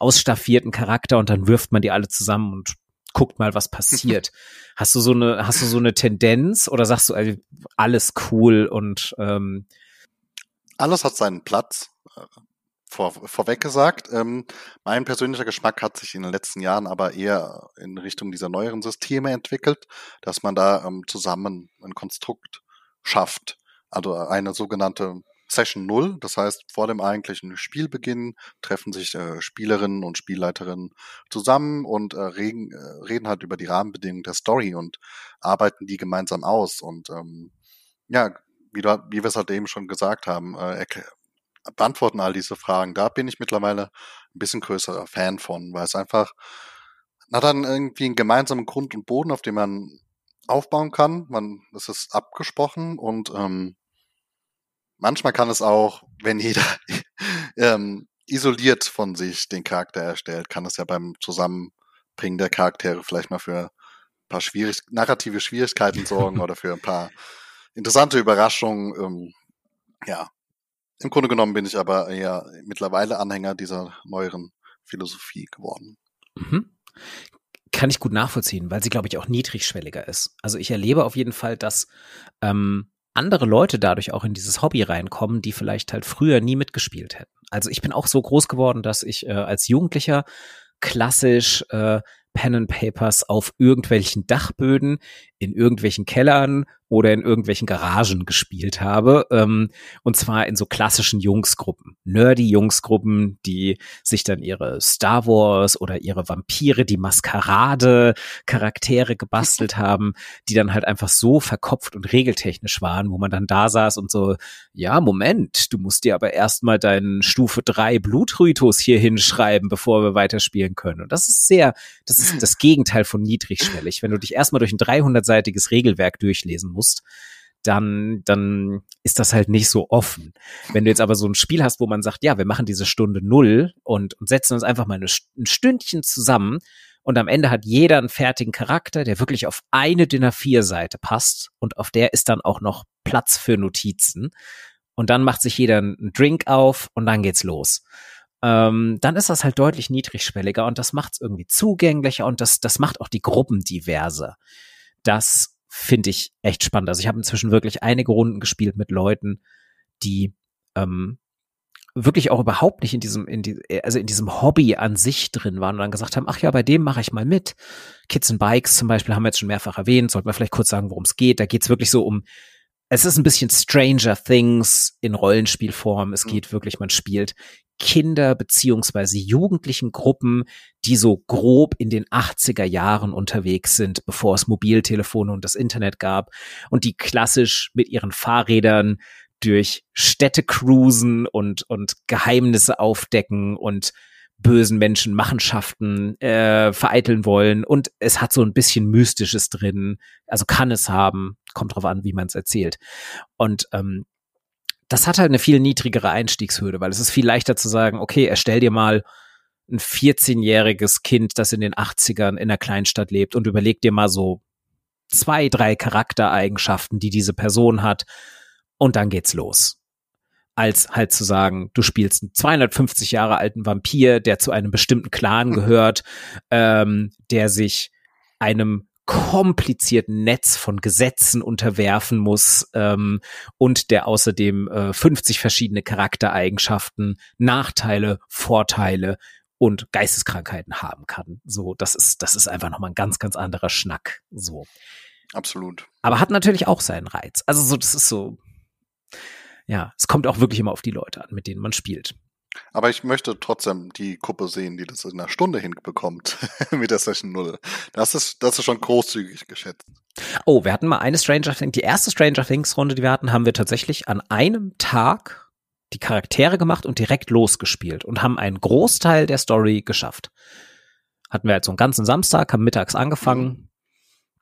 A: ausstaffierten Charakter und dann wirft man die alle zusammen und guckt mal, was passiert. <laughs> hast du so eine, hast du so eine Tendenz oder sagst du also, alles cool und ähm
B: alles hat seinen Platz. Äh, vor, vorweg gesagt, ähm, mein persönlicher Geschmack hat sich in den letzten Jahren aber eher in Richtung dieser neueren Systeme entwickelt, dass man da ähm, zusammen ein Konstrukt schafft. Also eine sogenannte Session 0, das heißt, vor dem eigentlichen Spielbeginn treffen sich äh, Spielerinnen und Spielleiterinnen zusammen und äh, reden, äh, reden halt über die Rahmenbedingungen der Story und arbeiten die gemeinsam aus. Und ähm, ja, wie, du, wie wir es halt eben schon gesagt haben, äh, beantworten all diese Fragen. Da bin ich mittlerweile ein bisschen größerer Fan von, weil es einfach hat dann irgendwie einen gemeinsamen Grund und Boden, auf dem man aufbauen kann. Man, es ist abgesprochen und ähm, manchmal kann es auch, wenn jeder <laughs> ähm, isoliert von sich den Charakter erstellt, kann es ja beim Zusammenbringen der Charaktere vielleicht mal für ein paar schwierig narrative Schwierigkeiten <laughs> sorgen oder für ein paar interessante Überraschungen. Ähm, ja, im Grunde genommen bin ich aber eher mittlerweile Anhänger dieser neueren Philosophie geworden. Mhm.
A: Kann ich gut nachvollziehen, weil sie, glaube ich, auch niedrigschwelliger ist. Also ich erlebe auf jeden Fall, dass ähm, andere Leute dadurch auch in dieses Hobby reinkommen, die vielleicht halt früher nie mitgespielt hätten. Also ich bin auch so groß geworden, dass ich äh, als Jugendlicher klassisch äh, Pen and Papers auf irgendwelchen Dachböden, in irgendwelchen Kellern oder in irgendwelchen Garagen gespielt habe. Ähm, und zwar in so klassischen Jungsgruppen. Nerdy Jungsgruppen, die sich dann ihre Star Wars oder ihre Vampire, die Maskerade Charaktere gebastelt <laughs> haben, die dann halt einfach so verkopft und regeltechnisch waren, wo man dann da saß und so, ja, Moment, du musst dir aber erstmal deinen Stufe 3 Blutritus hier hinschreiben, bevor wir weiterspielen können. Und das ist sehr, das ist das Gegenteil von niedrigschwellig. Wenn du dich erstmal durch ein 300-seitiges Regelwerk durchlesen musst, dann, dann ist das halt nicht so offen. Wenn du jetzt aber so ein Spiel hast, wo man sagt, ja, wir machen diese Stunde null und, und setzen uns einfach mal eine, ein Stündchen zusammen und am Ende hat jeder einen fertigen Charakter, der wirklich auf eine Dinner 4 Seite passt und auf der ist dann auch noch Platz für Notizen. Und dann macht sich jeder einen Drink auf und dann geht's los. Ähm, dann ist das halt deutlich niedrigschwelliger und das macht es irgendwie zugänglicher und das, das macht auch die Gruppen diverser. Das finde ich echt spannend. Also ich habe inzwischen wirklich einige Runden gespielt mit Leuten, die ähm, wirklich auch überhaupt nicht in diesem, in die, also in diesem Hobby an sich drin waren und dann gesagt haben, ach ja, bei dem mache ich mal mit. Kids and Bikes zum Beispiel haben wir jetzt schon mehrfach erwähnt, sollten wir vielleicht kurz sagen, worum es geht. Da geht es wirklich so um, es ist ein bisschen Stranger Things in Rollenspielform. Es mhm. geht wirklich, man spielt Kinder beziehungsweise jugendlichen Gruppen, die so grob in den 80er Jahren unterwegs sind, bevor es Mobiltelefone und das Internet gab und die klassisch mit ihren Fahrrädern durch Städte cruisen und, und Geheimnisse aufdecken und bösen Menschen Machenschaften äh, vereiteln wollen und es hat so ein bisschen Mystisches drin, also kann es haben, kommt drauf an, wie man es erzählt. Und ähm, das hat halt eine viel niedrigere Einstiegshürde, weil es ist viel leichter zu sagen, okay, erstell dir mal ein 14-jähriges Kind, das in den 80ern in einer Kleinstadt lebt und überleg dir mal so zwei, drei Charaktereigenschaften, die diese Person hat und dann geht's los. Als halt zu sagen, du spielst einen 250 Jahre alten Vampir, der zu einem bestimmten Clan <laughs> gehört, ähm, der sich einem komplizierten Netz von Gesetzen unterwerfen muss ähm, und der außerdem äh, 50 verschiedene Charaktereigenschaften, Nachteile, Vorteile und Geisteskrankheiten haben kann. So, das ist, das ist einfach nochmal ein ganz, ganz anderer Schnack. So.
B: Absolut.
A: Aber hat natürlich auch seinen Reiz. Also so, das ist so, ja, es kommt auch wirklich immer auf die Leute an, mit denen man spielt.
B: Aber ich möchte trotzdem die Gruppe sehen, die das in einer Stunde hinbekommt <laughs> mit der Session 0. Das ist, das ist schon großzügig geschätzt.
A: Oh, wir hatten mal eine Stranger Things, die erste Stranger Things Runde, die wir hatten, haben wir tatsächlich an einem Tag die Charaktere gemacht und direkt losgespielt und haben einen Großteil der Story geschafft. Hatten wir halt so einen ganzen Samstag, haben mittags angefangen. Mhm.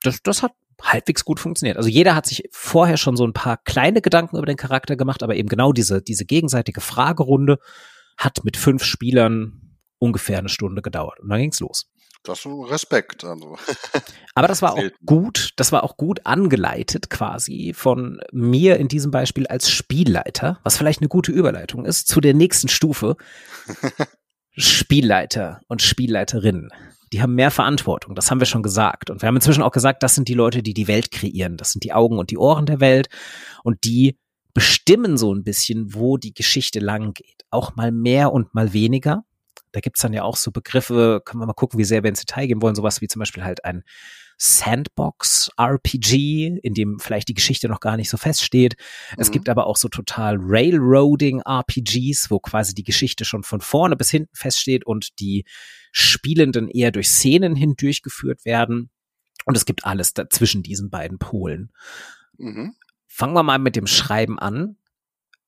A: Das, das hat halbwegs gut funktioniert. Also jeder hat sich vorher schon so ein paar kleine Gedanken über den Charakter gemacht, aber eben genau diese, diese gegenseitige Fragerunde hat mit fünf Spielern ungefähr eine Stunde gedauert. Und dann ging's los.
B: Das ist ein Respekt. Also. <laughs>
A: Aber das war auch gut, das war auch gut angeleitet quasi von mir in diesem Beispiel als Spielleiter, was vielleicht eine gute Überleitung ist zu der nächsten Stufe. <laughs> Spielleiter und Spielleiterinnen. Die haben mehr Verantwortung, das haben wir schon gesagt. Und wir haben inzwischen auch gesagt, das sind die Leute, die die Welt kreieren. Das sind die Augen und die Ohren der Welt. Und die bestimmen so ein bisschen, wo die Geschichte lang geht. Auch mal mehr und mal weniger. Da gibt's dann ja auch so Begriffe, können wir mal gucken, wie sehr wir ins Detail gehen wollen, sowas wie zum Beispiel halt ein Sandbox-RPG, in dem vielleicht die Geschichte noch gar nicht so feststeht. Mhm. Es gibt aber auch so total Railroading-RPGs, wo quasi die Geschichte schon von vorne bis hinten feststeht und die Spielenden eher durch Szenen hindurchgeführt werden. Und es gibt alles dazwischen diesen beiden Polen. Mhm. Fangen wir mal mit dem Schreiben an.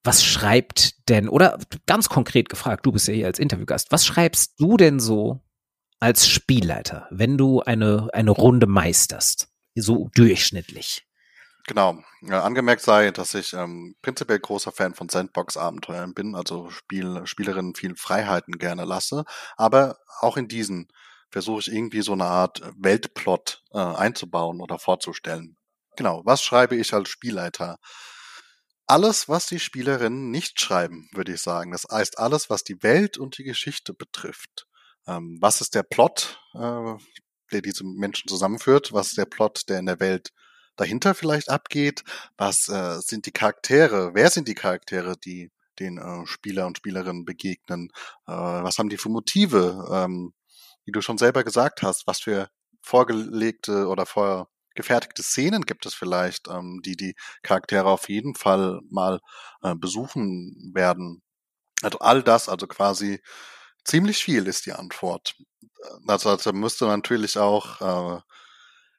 A: Was schreibt denn, oder ganz konkret gefragt, du bist ja hier als Interviewgast, was schreibst du denn so als Spielleiter, wenn du eine, eine Runde meisterst? So durchschnittlich.
B: Genau. Ja, angemerkt sei, dass ich ähm, prinzipiell großer Fan von Sandbox-Abenteuern bin, also Spiel, Spielerinnen viel Freiheiten gerne lasse. Aber auch in diesen versuche ich irgendwie so eine Art Weltplot äh, einzubauen oder vorzustellen. Genau, was schreibe ich als Spielleiter? Alles, was die Spielerinnen nicht schreiben, würde ich sagen. Das heißt, alles, was die Welt und die Geschichte betrifft. Ähm, was ist der Plot, äh, der diese Menschen zusammenführt? Was ist der Plot, der in der Welt dahinter vielleicht abgeht? Was äh, sind die Charaktere? Wer sind die Charaktere, die den äh, Spieler und Spielerinnen begegnen? Äh, was haben die für Motive? Ähm, wie du schon selber gesagt hast, was für vorgelegte oder vor gefertigte Szenen gibt es vielleicht, ähm, die die Charaktere auf jeden Fall mal äh, besuchen werden. Also all das, also quasi ziemlich viel ist die Antwort. Also, also müsste natürlich auch äh,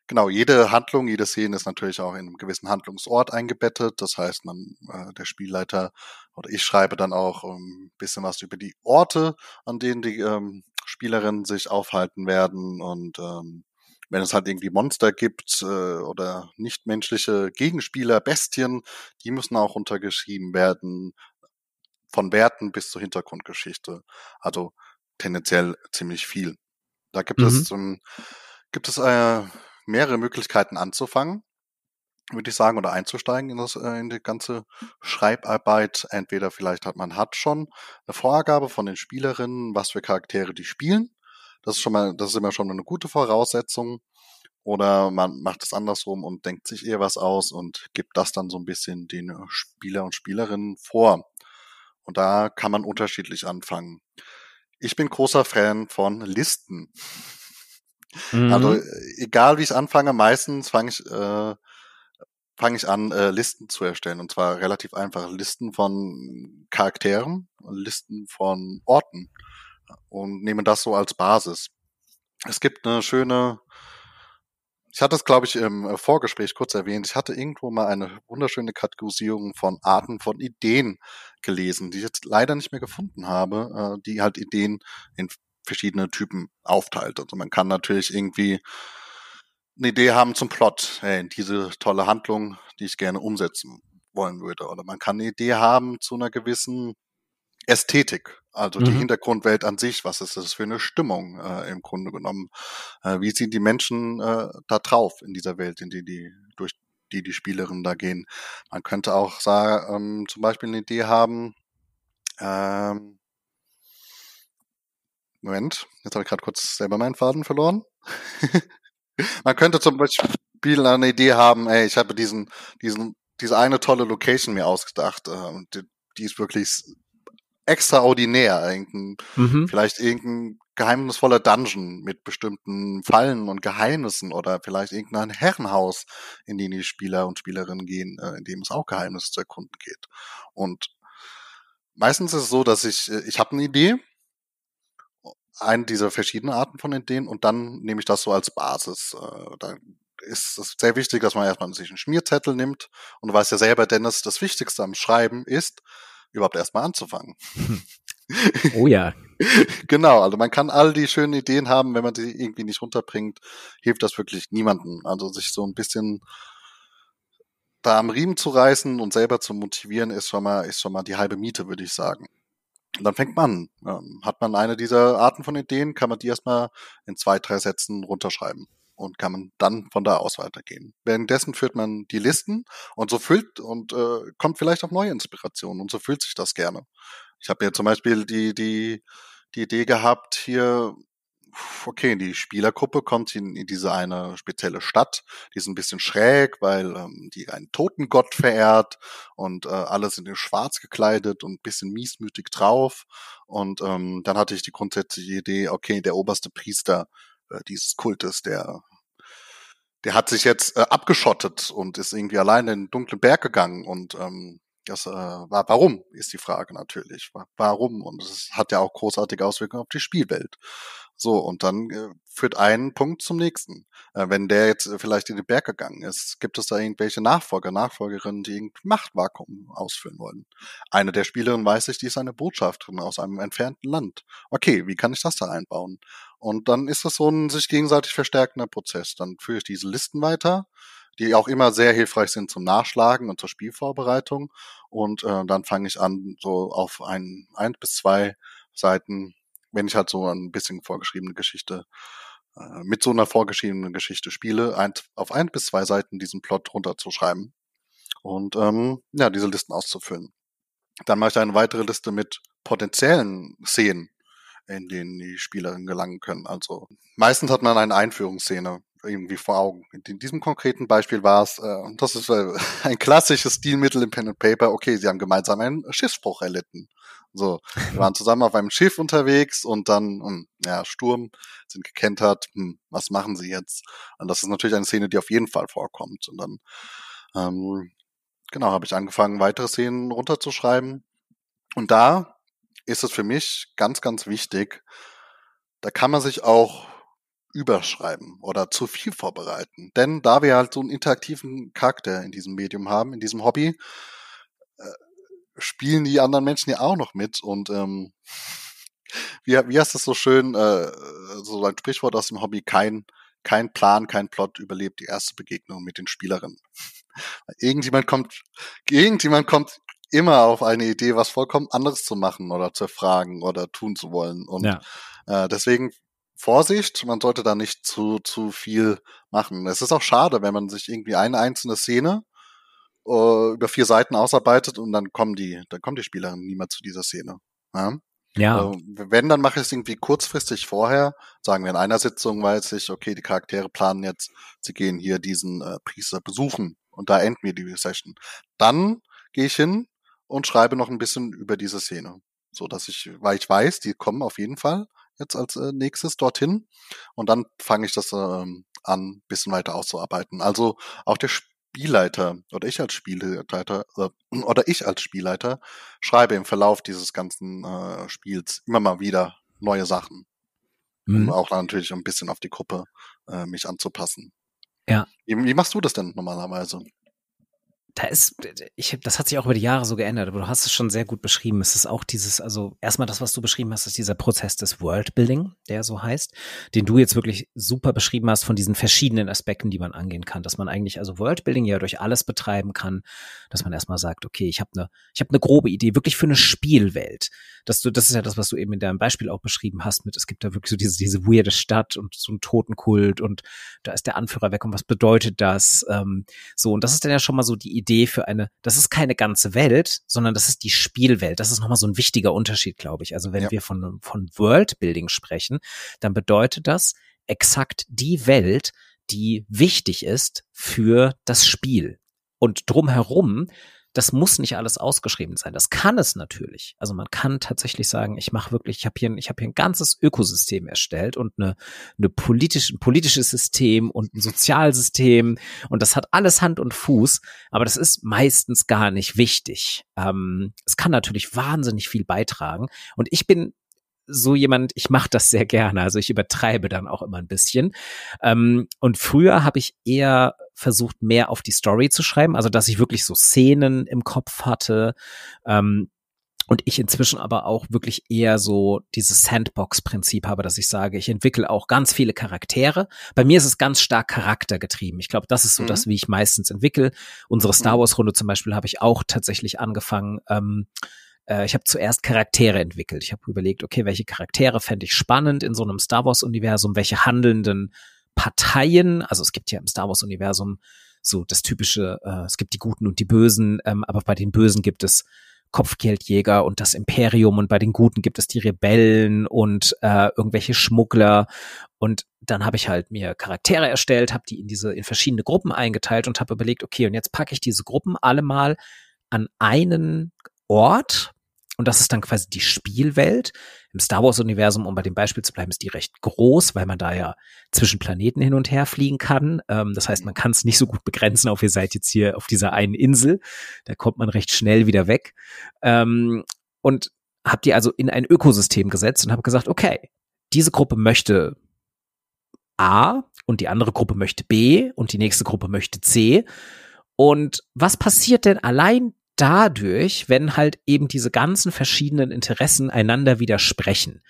B: Genau, jede Handlung, jede Szene ist natürlich auch in einem gewissen Handlungsort eingebettet. Das heißt, man, äh, der Spielleiter oder ich schreibe dann auch ein ähm, bisschen was über die Orte, an denen die ähm, Spielerinnen sich aufhalten werden und ähm, wenn es halt irgendwie Monster gibt äh, oder nichtmenschliche Gegenspieler, Bestien, die müssen auch untergeschrieben werden, von Werten bis zur Hintergrundgeschichte. Also tendenziell ziemlich viel. Da gibt mhm. es ähm, gibt es äh, mehrere Möglichkeiten anzufangen, würde ich sagen, oder einzusteigen in, das, äh, in die ganze Schreibarbeit. Entweder vielleicht hat man hat schon eine Vorgabe von den Spielerinnen, was für Charaktere die spielen das ist schon mal, das ist immer schon eine gute Voraussetzung. Oder man macht es andersrum und denkt sich eher was aus und gibt das dann so ein bisschen den Spieler und Spielerinnen vor. Und da kann man unterschiedlich anfangen. Ich bin großer Fan von Listen. Mhm. Also egal wie ich anfange, meistens fange ich, äh, fange ich an, äh, Listen zu erstellen. Und zwar relativ einfach. Listen von Charakteren, Listen von Orten und nehme das so als Basis. Es gibt eine schöne, ich hatte es, glaube ich, im äh, Vorgespräch kurz erwähnt, ich hatte irgendwo mal eine wunderschöne Kategorisierung von Arten von Ideen gelesen, die ich jetzt leider nicht mehr gefunden habe, äh, die halt Ideen in verschiedene Typen aufteilt. Also man kann natürlich irgendwie eine Idee haben zum Plot, hey, diese tolle Handlung, die ich gerne umsetzen wollen würde. Oder man kann eine Idee haben zu einer gewissen Ästhetik, also die mhm. Hintergrundwelt an sich, was ist das für eine Stimmung äh, im Grunde genommen? Äh, wie sind die Menschen äh, da drauf in dieser Welt, in die die durch die die Spielerinnen da gehen? Man könnte auch sagen, ähm, zum Beispiel eine Idee haben. Ähm, Moment, jetzt habe ich gerade kurz selber meinen Faden verloren. <laughs> Man könnte zum Beispiel eine Idee haben, ey, ich habe diesen, diesen, diese eine tolle Location mir ausgedacht, äh, und die, die ist wirklich extraordinär. Irgendein, mhm. Vielleicht irgendein geheimnisvoller Dungeon mit bestimmten Fallen und Geheimnissen oder vielleicht irgendein Herrenhaus, in den die Spieler und Spielerinnen gehen, äh, in dem es auch Geheimnisse zu erkunden geht. Und meistens ist es so, dass ich, äh, ich habe eine Idee, eine dieser verschiedenen Arten von Ideen und dann nehme ich das so als Basis. Äh, da ist es sehr wichtig, dass man erstmal sich einen Schmierzettel nimmt und du weißt ja selber, Dennis, das Wichtigste am Schreiben ist, überhaupt erstmal anzufangen. <laughs>
A: Oh ja. <laughs>
B: genau, also man kann all die schönen Ideen haben, wenn man sie irgendwie nicht runterbringt, hilft das wirklich niemandem. Also sich so ein bisschen da am Riemen zu reißen und selber zu motivieren, ist schon mal, ist schon mal die halbe Miete, würde ich sagen. Und dann fängt man an. Ähm, hat man eine dieser Arten von Ideen, kann man die erstmal in zwei, drei Sätzen runterschreiben und kann man dann von da aus weitergehen. Währenddessen führt man die Listen und so füllt und äh, kommt vielleicht auf neue Inspirationen und so fühlt sich das gerne. Ich habe ja zum Beispiel die, die, die Idee gehabt, hier okay, die Spielergruppe kommt in, in diese eine spezielle Stadt, die ist ein bisschen schräg, weil ähm, die einen Totengott verehrt und äh, alle sind in schwarz gekleidet und bisschen miesmütig drauf. Und ähm, dann hatte ich die grundsätzliche Idee, okay, der oberste Priester äh, dieses Kultes, der der hat sich jetzt äh, abgeschottet und ist irgendwie allein in den dunklen Berg gegangen und ähm, das äh, war, warum ist die Frage natürlich. Warum? Und es hat ja auch großartige Auswirkungen auf die Spielwelt. So, und dann äh, führt ein Punkt zum nächsten. Äh, wenn der jetzt äh, vielleicht in den Berg gegangen ist, gibt es da irgendwelche Nachfolger, Nachfolgerinnen, die irgendein Machtvakuum ausführen wollen. Eine der Spielerinnen weiß ich, die ist eine Botschafterin aus einem entfernten Land. Okay, wie kann ich das da einbauen? Und dann ist das so ein sich gegenseitig verstärkender Prozess. Dann führe ich diese Listen weiter, die auch immer sehr hilfreich sind zum Nachschlagen und zur Spielvorbereitung. Und äh, dann fange ich an, so auf ein, ein bis zwei Seiten wenn ich halt so ein bisschen vorgeschriebene Geschichte äh, mit so einer vorgeschriebenen Geschichte spiele, ein, auf ein bis zwei Seiten diesen Plot runterzuschreiben und ähm, ja, diese Listen auszufüllen. Dann mache ich eine weitere Liste mit potenziellen Szenen, in denen die Spielerinnen gelangen können. Also meistens hat man eine Einführungsszene irgendwie vor Augen. In diesem konkreten Beispiel war es, äh, das ist äh, <laughs> ein klassisches Stilmittel im Pen and Paper, okay, sie haben gemeinsam einen Schiffsbruch erlitten. So, wir waren zusammen auf einem Schiff unterwegs und dann, hm, ja, Sturm, sind gekentert, hm, was machen sie jetzt? Und das ist natürlich eine Szene, die auf jeden Fall vorkommt. Und dann, ähm, genau, habe ich angefangen, weitere Szenen runterzuschreiben. Und da ist es für mich ganz, ganz wichtig, da kann man sich auch überschreiben oder zu viel vorbereiten. Denn da wir halt so einen interaktiven Charakter in diesem Medium haben, in diesem Hobby, äh, spielen die anderen Menschen ja auch noch mit und ähm, <laughs> wie, wie heißt das so schön, äh, so ein Sprichwort aus dem Hobby, kein, kein Plan, kein Plot überlebt die erste Begegnung mit den Spielerinnen. <laughs> irgendjemand kommt, irgendjemand kommt immer auf eine Idee, was vollkommen anderes zu machen oder zu fragen oder tun zu wollen. Und ja. äh, deswegen Vorsicht, man sollte da nicht zu, zu viel machen. Es ist auch schade, wenn man sich irgendwie eine einzelne Szene uh, über vier Seiten ausarbeitet und dann kommen die, dann kommen die Spielerinnen niemals zu dieser Szene. Ja.
A: Ja. Also,
B: wenn, dann mache ich es irgendwie kurzfristig vorher. Sagen wir in einer Sitzung weiß ich, okay, die Charaktere planen jetzt, sie gehen hier diesen äh, Priester besuchen und da enden wir die Session. Dann gehe ich hin und schreibe noch ein bisschen über diese Szene. So dass ich, weil ich weiß, die kommen auf jeden Fall jetzt als äh, nächstes dorthin. Und dann fange ich das ähm, an, bisschen weiter auszuarbeiten. Also auch der Spielleiter oder ich als Spielleiter äh, oder ich als Spielleiter schreibe im Verlauf dieses ganzen äh, Spiels immer mal wieder neue Sachen. Mhm. Um auch natürlich ein bisschen auf die Gruppe äh, mich anzupassen.
A: Ja.
B: Wie, wie machst du das denn normalerweise?
A: Da ist, ich, das hat sich auch über die Jahre so geändert, aber du hast es schon sehr gut beschrieben. Es ist auch dieses, also erstmal das, was du beschrieben hast, ist dieser Prozess des Worldbuilding, der so heißt, den du jetzt wirklich super beschrieben hast von diesen verschiedenen Aspekten, die man angehen kann, dass man eigentlich also Worldbuilding ja durch alles betreiben kann, dass man erstmal sagt, okay, ich habe eine, ich habe eine grobe Idee, wirklich für eine Spielwelt. Dass du, das ist ja das, was du eben in deinem Beispiel auch beschrieben hast, mit es gibt da wirklich so diese, diese weirde Stadt und so einen Totenkult und da ist der Anführer weg und was bedeutet das? Ähm, so, und das ist dann ja schon mal so die Idee für eine, das ist keine ganze Welt, sondern das ist die Spielwelt. Das ist nochmal so ein wichtiger Unterschied, glaube ich. Also wenn ja. wir von, von Worldbuilding sprechen, dann bedeutet das exakt die Welt, die wichtig ist für das Spiel. Und drumherum das muss nicht alles ausgeschrieben sein. Das kann es natürlich. Also man kann tatsächlich sagen, ich mache wirklich, ich habe hier, ich habe hier ein ganzes Ökosystem erstellt und eine, eine politische, ein politisches System und ein Sozialsystem und das hat alles Hand und Fuß, aber das ist meistens gar nicht wichtig. Ähm, es kann natürlich wahnsinnig viel beitragen und ich bin so jemand, ich mache das sehr gerne, also ich übertreibe dann auch immer ein bisschen. Ähm, und früher habe ich eher versucht, mehr auf die Story zu schreiben, also dass ich wirklich so Szenen im Kopf hatte. Ähm, und ich inzwischen aber auch wirklich eher so dieses Sandbox-Prinzip habe, dass ich sage, ich entwickle auch ganz viele Charaktere. Bei mir ist es ganz stark charaktergetrieben. Ich glaube, das ist so mhm. das, wie ich meistens entwickle. Unsere Star mhm. Wars-Runde zum Beispiel habe ich auch tatsächlich angefangen, ähm, äh, ich habe zuerst Charaktere entwickelt. Ich habe überlegt, okay, welche Charaktere fände ich spannend in so einem Star Wars-Universum, welche handelnden Parteien, also es gibt ja im Star Wars-Universum so das typische, äh, es gibt die Guten und die Bösen, ähm, aber bei den Bösen gibt es Kopfgeldjäger und das Imperium und bei den Guten gibt es die Rebellen und äh, irgendwelche Schmuggler. Und dann habe ich halt mir Charaktere erstellt, habe die in diese in verschiedene Gruppen eingeteilt und habe überlegt, okay, und jetzt packe ich diese Gruppen alle mal an einen Ort und das ist dann quasi die Spielwelt. Im Star Wars-Universum, um bei dem Beispiel zu bleiben, ist die recht groß, weil man da ja zwischen Planeten hin und her fliegen kann. Ähm, das heißt, man kann es nicht so gut begrenzen, auf ihr seid jetzt hier auf dieser einen Insel. Da kommt man recht schnell wieder weg. Ähm, und habt die also in ein Ökosystem gesetzt und habe gesagt, okay, diese Gruppe möchte A und die andere Gruppe möchte B und die nächste Gruppe möchte C. Und was passiert denn allein dadurch, wenn halt eben diese ganzen verschiedenen Interessen einander widersprechen.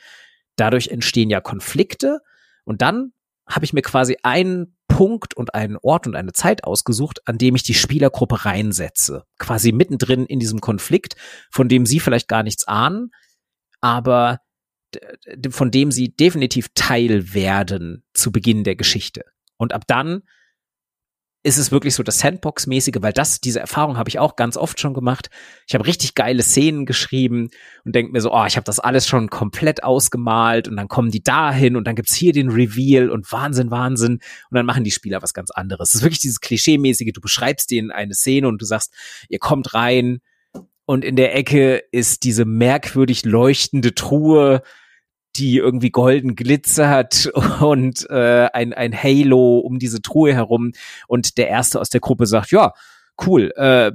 A: Dadurch entstehen ja Konflikte und dann habe ich mir quasi einen Punkt und einen Ort und eine Zeit ausgesucht, an dem ich die Spielergruppe reinsetze. Quasi mittendrin in diesem Konflikt, von dem sie vielleicht gar nichts ahnen, aber von dem sie definitiv Teil werden zu Beginn der Geschichte. Und ab dann ist es wirklich so das Sandbox-mäßige, weil das, diese Erfahrung habe ich auch ganz oft schon gemacht. Ich habe richtig geile Szenen geschrieben und denke mir so, oh, ich habe das alles schon komplett ausgemalt und dann kommen die dahin und dann gibt's hier den Reveal und Wahnsinn, Wahnsinn und dann machen die Spieler was ganz anderes. Es ist wirklich dieses Klischee-mäßige, du beschreibst denen eine Szene und du sagst, ihr kommt rein und in der Ecke ist diese merkwürdig leuchtende Truhe die irgendwie golden glitzert <laughs> und äh, ein, ein Halo um diese Truhe herum. Und der Erste aus der Gruppe sagt, ja, cool, äh,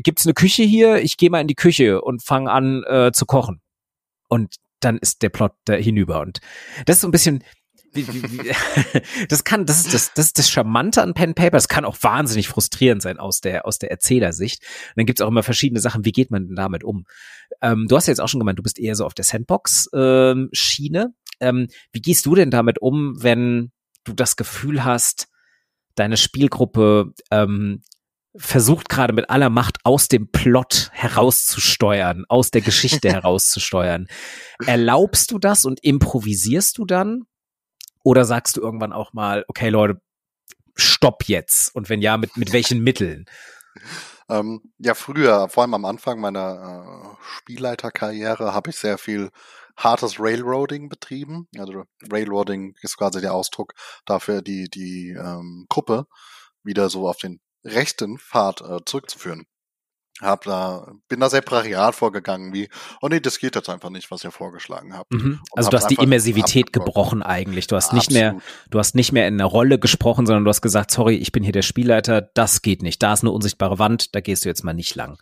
A: gibt's eine Küche hier? Ich gehe mal in die Küche und fange an äh, zu kochen. Und dann ist der Plot da hinüber. Und das ist so ein bisschen, <laughs> das kann, das ist das, das ist das Charmante an Pen Paper. Das kann auch wahnsinnig frustrierend sein aus der, aus der Erzählersicht. Und dann gibt's auch immer verschiedene Sachen. Wie geht man denn damit um? Ähm, du hast ja jetzt auch schon gemeint, du bist eher so auf der Sandbox-Schiene. Ähm, wie gehst du denn damit um, wenn du das Gefühl hast, deine Spielgruppe ähm, versucht gerade mit aller Macht aus dem Plot herauszusteuern, aus der Geschichte <laughs> herauszusteuern. Erlaubst du das und improvisierst du dann? Oder sagst du irgendwann auch mal, okay, Leute, stopp jetzt? Und wenn ja, mit, mit welchen Mitteln?
B: Ähm, ja, früher, vor allem am Anfang meiner äh, Spielleiterkarriere, habe ich sehr viel hartes Railroading betrieben. Also Railroading ist quasi der Ausdruck dafür, die, die ähm, Gruppe wieder so auf den rechten Pfad äh, zurückzuführen hab da, bin da sehr brachial vorgegangen, wie, oh nee, das geht jetzt einfach nicht, was ihr vorgeschlagen habt.
A: Mhm. Also du hast die Immersivität gebrochen eigentlich. Du hast nicht mehr, du hast nicht mehr in einer Rolle gesprochen, sondern du hast gesagt, sorry, ich bin hier der Spielleiter, das geht nicht. Da ist eine unsichtbare Wand, da gehst du jetzt mal nicht lang.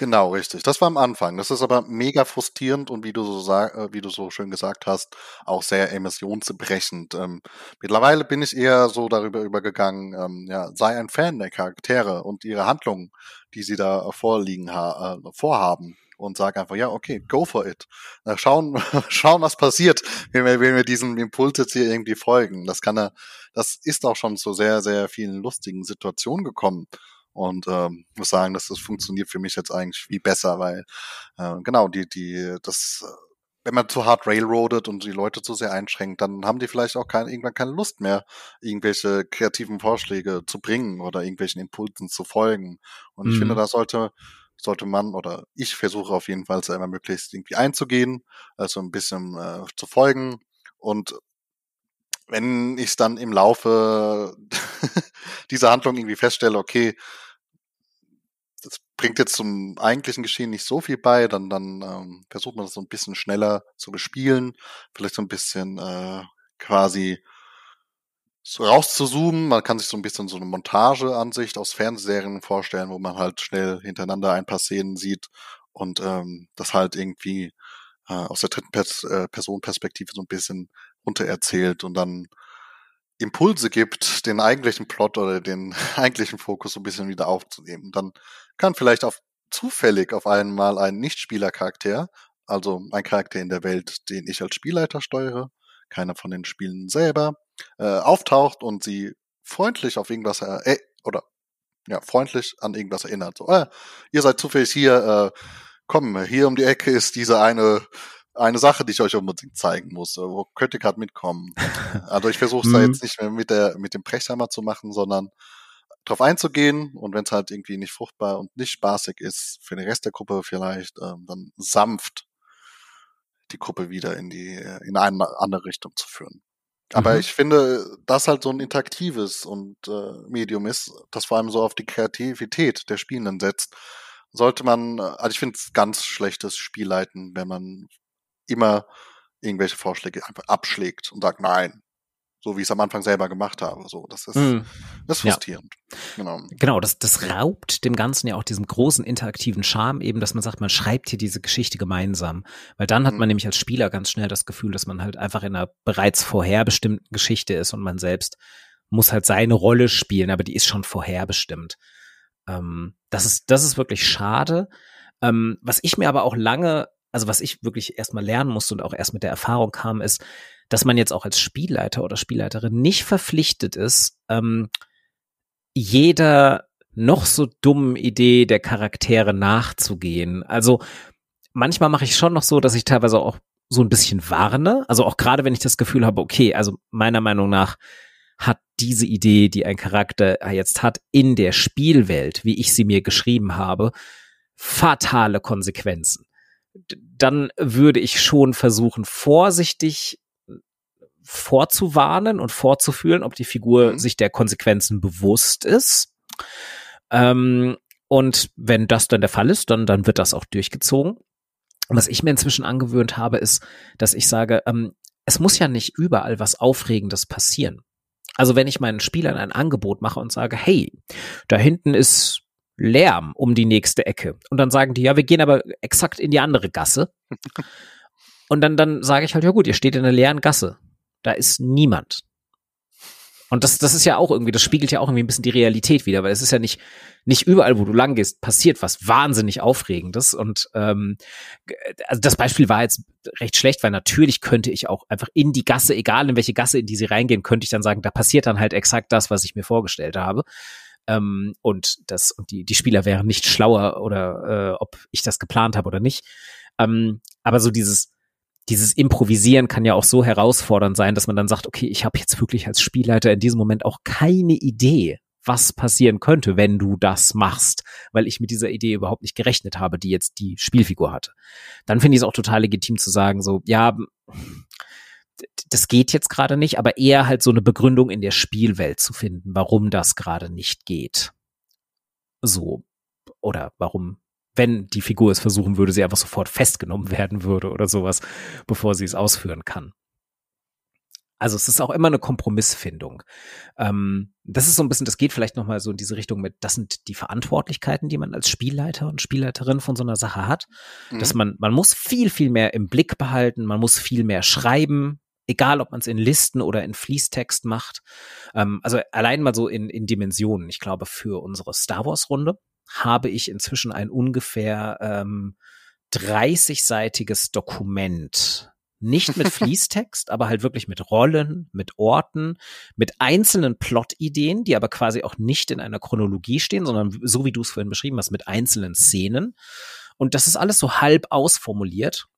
B: Genau, richtig. Das war am Anfang. Das ist aber mega frustrierend und wie du so äh, wie du so schön gesagt hast, auch sehr emissionsbrechend. Ähm, mittlerweile bin ich eher so darüber übergegangen, ähm, ja, sei ein Fan der Charaktere und ihre Handlungen, die sie da vorliegen ha äh, vorhaben und sag einfach, ja, okay, go for it. Schauen, <laughs> schauen, was passiert, wenn wir, wenn wir diesem Impuls jetzt hier irgendwie folgen. Das kann er, das ist auch schon zu sehr, sehr vielen lustigen Situationen gekommen. Und ähm, muss sagen, dass das funktioniert für mich jetzt eigentlich wie besser, weil äh, genau, die, die, das, wenn man zu hart railroadet und die Leute zu sehr einschränkt, dann haben die vielleicht auch kein, irgendwann keine Lust mehr, irgendwelche kreativen Vorschläge zu bringen oder irgendwelchen Impulsen zu folgen. Und ich finde, mhm. da sollte sollte man oder ich versuche auf jeden Fall immer möglichst irgendwie einzugehen, also ein bisschen äh, zu folgen und wenn ich dann im Laufe <laughs> dieser Handlung irgendwie feststelle, okay, das bringt jetzt zum eigentlichen Geschehen nicht so viel bei, dann, dann ähm, versucht man das so ein bisschen schneller zu bespielen, vielleicht so ein bisschen äh, quasi so rauszuzoomen. Man kann sich so ein bisschen so eine Montageansicht aus Fernsehserien vorstellen, wo man halt schnell hintereinander ein paar Szenen sieht und ähm, das halt irgendwie äh, aus der dritten Pers äh, Personenperspektive so ein bisschen untererzählt und dann Impulse gibt, den eigentlichen Plot oder den <laughs> eigentlichen Fokus so ein bisschen wieder aufzunehmen. Dann kann vielleicht auf zufällig auf einmal ein Nichtspielercharakter, also ein Charakter in der Welt, den ich als Spielleiter steuere, keiner von den Spielen selber, äh, auftaucht und sie freundlich auf irgendwas äh, oder ja freundlich an irgendwas erinnert. So, äh, ihr seid zufällig hier, äh, komm, hier um die Ecke ist diese eine eine Sache, die ich euch unbedingt zeigen muss. Äh, wo könnt ihr gerade mitkommen? <laughs> also ich versuche es da mhm. jetzt nicht mehr mit der mit dem Brechhammer zu machen, sondern drauf einzugehen und wenn es halt irgendwie nicht fruchtbar und nicht spaßig ist, für den Rest der Gruppe vielleicht, ähm, dann sanft die Gruppe wieder in die in eine andere Richtung zu führen. Aber mhm. ich finde, das halt so ein interaktives und äh, Medium ist, das vor allem so auf die Kreativität der Spielenden setzt, sollte man, äh, also ich finde es ganz schlechtes Spielleiten, wenn man immer irgendwelche Vorschläge einfach abschlägt und sagt, nein, so wie ich es am Anfang selber gemacht habe. So, das ist, mm. das ist frustrierend. Ja.
A: Genau. Genau, das, das raubt dem Ganzen ja auch diesem großen interaktiven Charme eben, dass man sagt, man schreibt hier diese Geschichte gemeinsam. Weil dann hat man mm. nämlich als Spieler ganz schnell das Gefühl, dass man halt einfach in einer bereits vorherbestimmten Geschichte ist und man selbst muss halt seine Rolle spielen, aber die ist schon vorherbestimmt. Ähm, das ist, das ist wirklich schade. Ähm, was ich mir aber auch lange also was ich wirklich erstmal lernen musste und auch erst mit der Erfahrung kam, ist, dass man jetzt auch als Spielleiter oder Spielleiterin nicht verpflichtet ist, ähm, jeder noch so dummen Idee der Charaktere nachzugehen. Also manchmal mache ich schon noch so, dass ich teilweise auch so ein bisschen warne. Also auch gerade wenn ich das Gefühl habe, okay, also meiner Meinung nach hat diese Idee, die ein Charakter jetzt hat, in der Spielwelt, wie ich sie mir geschrieben habe, fatale Konsequenzen dann würde ich schon versuchen, vorsichtig vorzuwarnen und vorzufühlen, ob die Figur mhm. sich der Konsequenzen bewusst ist. Ähm, und wenn das dann der Fall ist, dann, dann wird das auch durchgezogen. Und was ich mir inzwischen angewöhnt habe, ist, dass ich sage, ähm, es muss ja nicht überall was Aufregendes passieren. Also wenn ich meinen Spielern ein Angebot mache und sage, hey, da hinten ist Lärm um die nächste Ecke. Und dann sagen die, ja, wir gehen aber exakt in die andere Gasse. <laughs> Und dann, dann sage ich halt, ja gut, ihr steht in einer leeren Gasse. Da ist niemand. Und das, das ist ja auch irgendwie, das spiegelt ja auch irgendwie ein bisschen die Realität wieder, weil es ist ja nicht, nicht überall, wo du lang gehst, passiert was wahnsinnig Aufregendes. Und ähm, also das Beispiel war jetzt recht schlecht, weil natürlich könnte ich auch einfach in die Gasse, egal in welche Gasse, in die sie reingehen, könnte ich dann sagen, da passiert dann halt exakt das, was ich mir vorgestellt habe. Ähm, und das, und die, die Spieler wären nicht schlauer oder äh, ob ich das geplant habe oder nicht. Ähm, aber so dieses, dieses Improvisieren kann ja auch so herausfordernd sein, dass man dann sagt, okay, ich habe jetzt wirklich als Spielleiter in diesem Moment auch keine Idee, was passieren könnte, wenn du das machst, weil ich mit dieser Idee überhaupt nicht gerechnet habe, die jetzt die Spielfigur hatte. Dann finde ich es auch total legitim zu sagen, so, ja, das geht jetzt gerade nicht, aber eher halt so eine Begründung in der Spielwelt zu finden, warum das gerade nicht geht. So. Oder warum, wenn die Figur es versuchen würde, sie einfach sofort festgenommen <laughs> werden würde oder sowas, bevor sie es ausführen kann. Also es ist auch immer eine Kompromissfindung. Ähm, das ist so ein bisschen, das geht vielleicht nochmal so in diese Richtung mit, das sind die Verantwortlichkeiten, die man als Spielleiter und Spielleiterin von so einer Sache hat. Mhm. Dass man, man muss viel, viel mehr im Blick behalten, man muss viel mehr schreiben, egal ob man es in Listen oder in Fließtext macht. Ähm, also allein mal so in, in Dimensionen. Ich glaube, für unsere Star Wars-Runde habe ich inzwischen ein ungefähr ähm, 30-seitiges Dokument. Nicht mit <laughs> Fließtext, aber halt wirklich mit Rollen, mit Orten, mit einzelnen Plot-Ideen, die aber quasi auch nicht in einer Chronologie stehen, sondern so wie du es vorhin beschrieben hast, mit einzelnen Szenen. Und das ist alles so halb ausformuliert.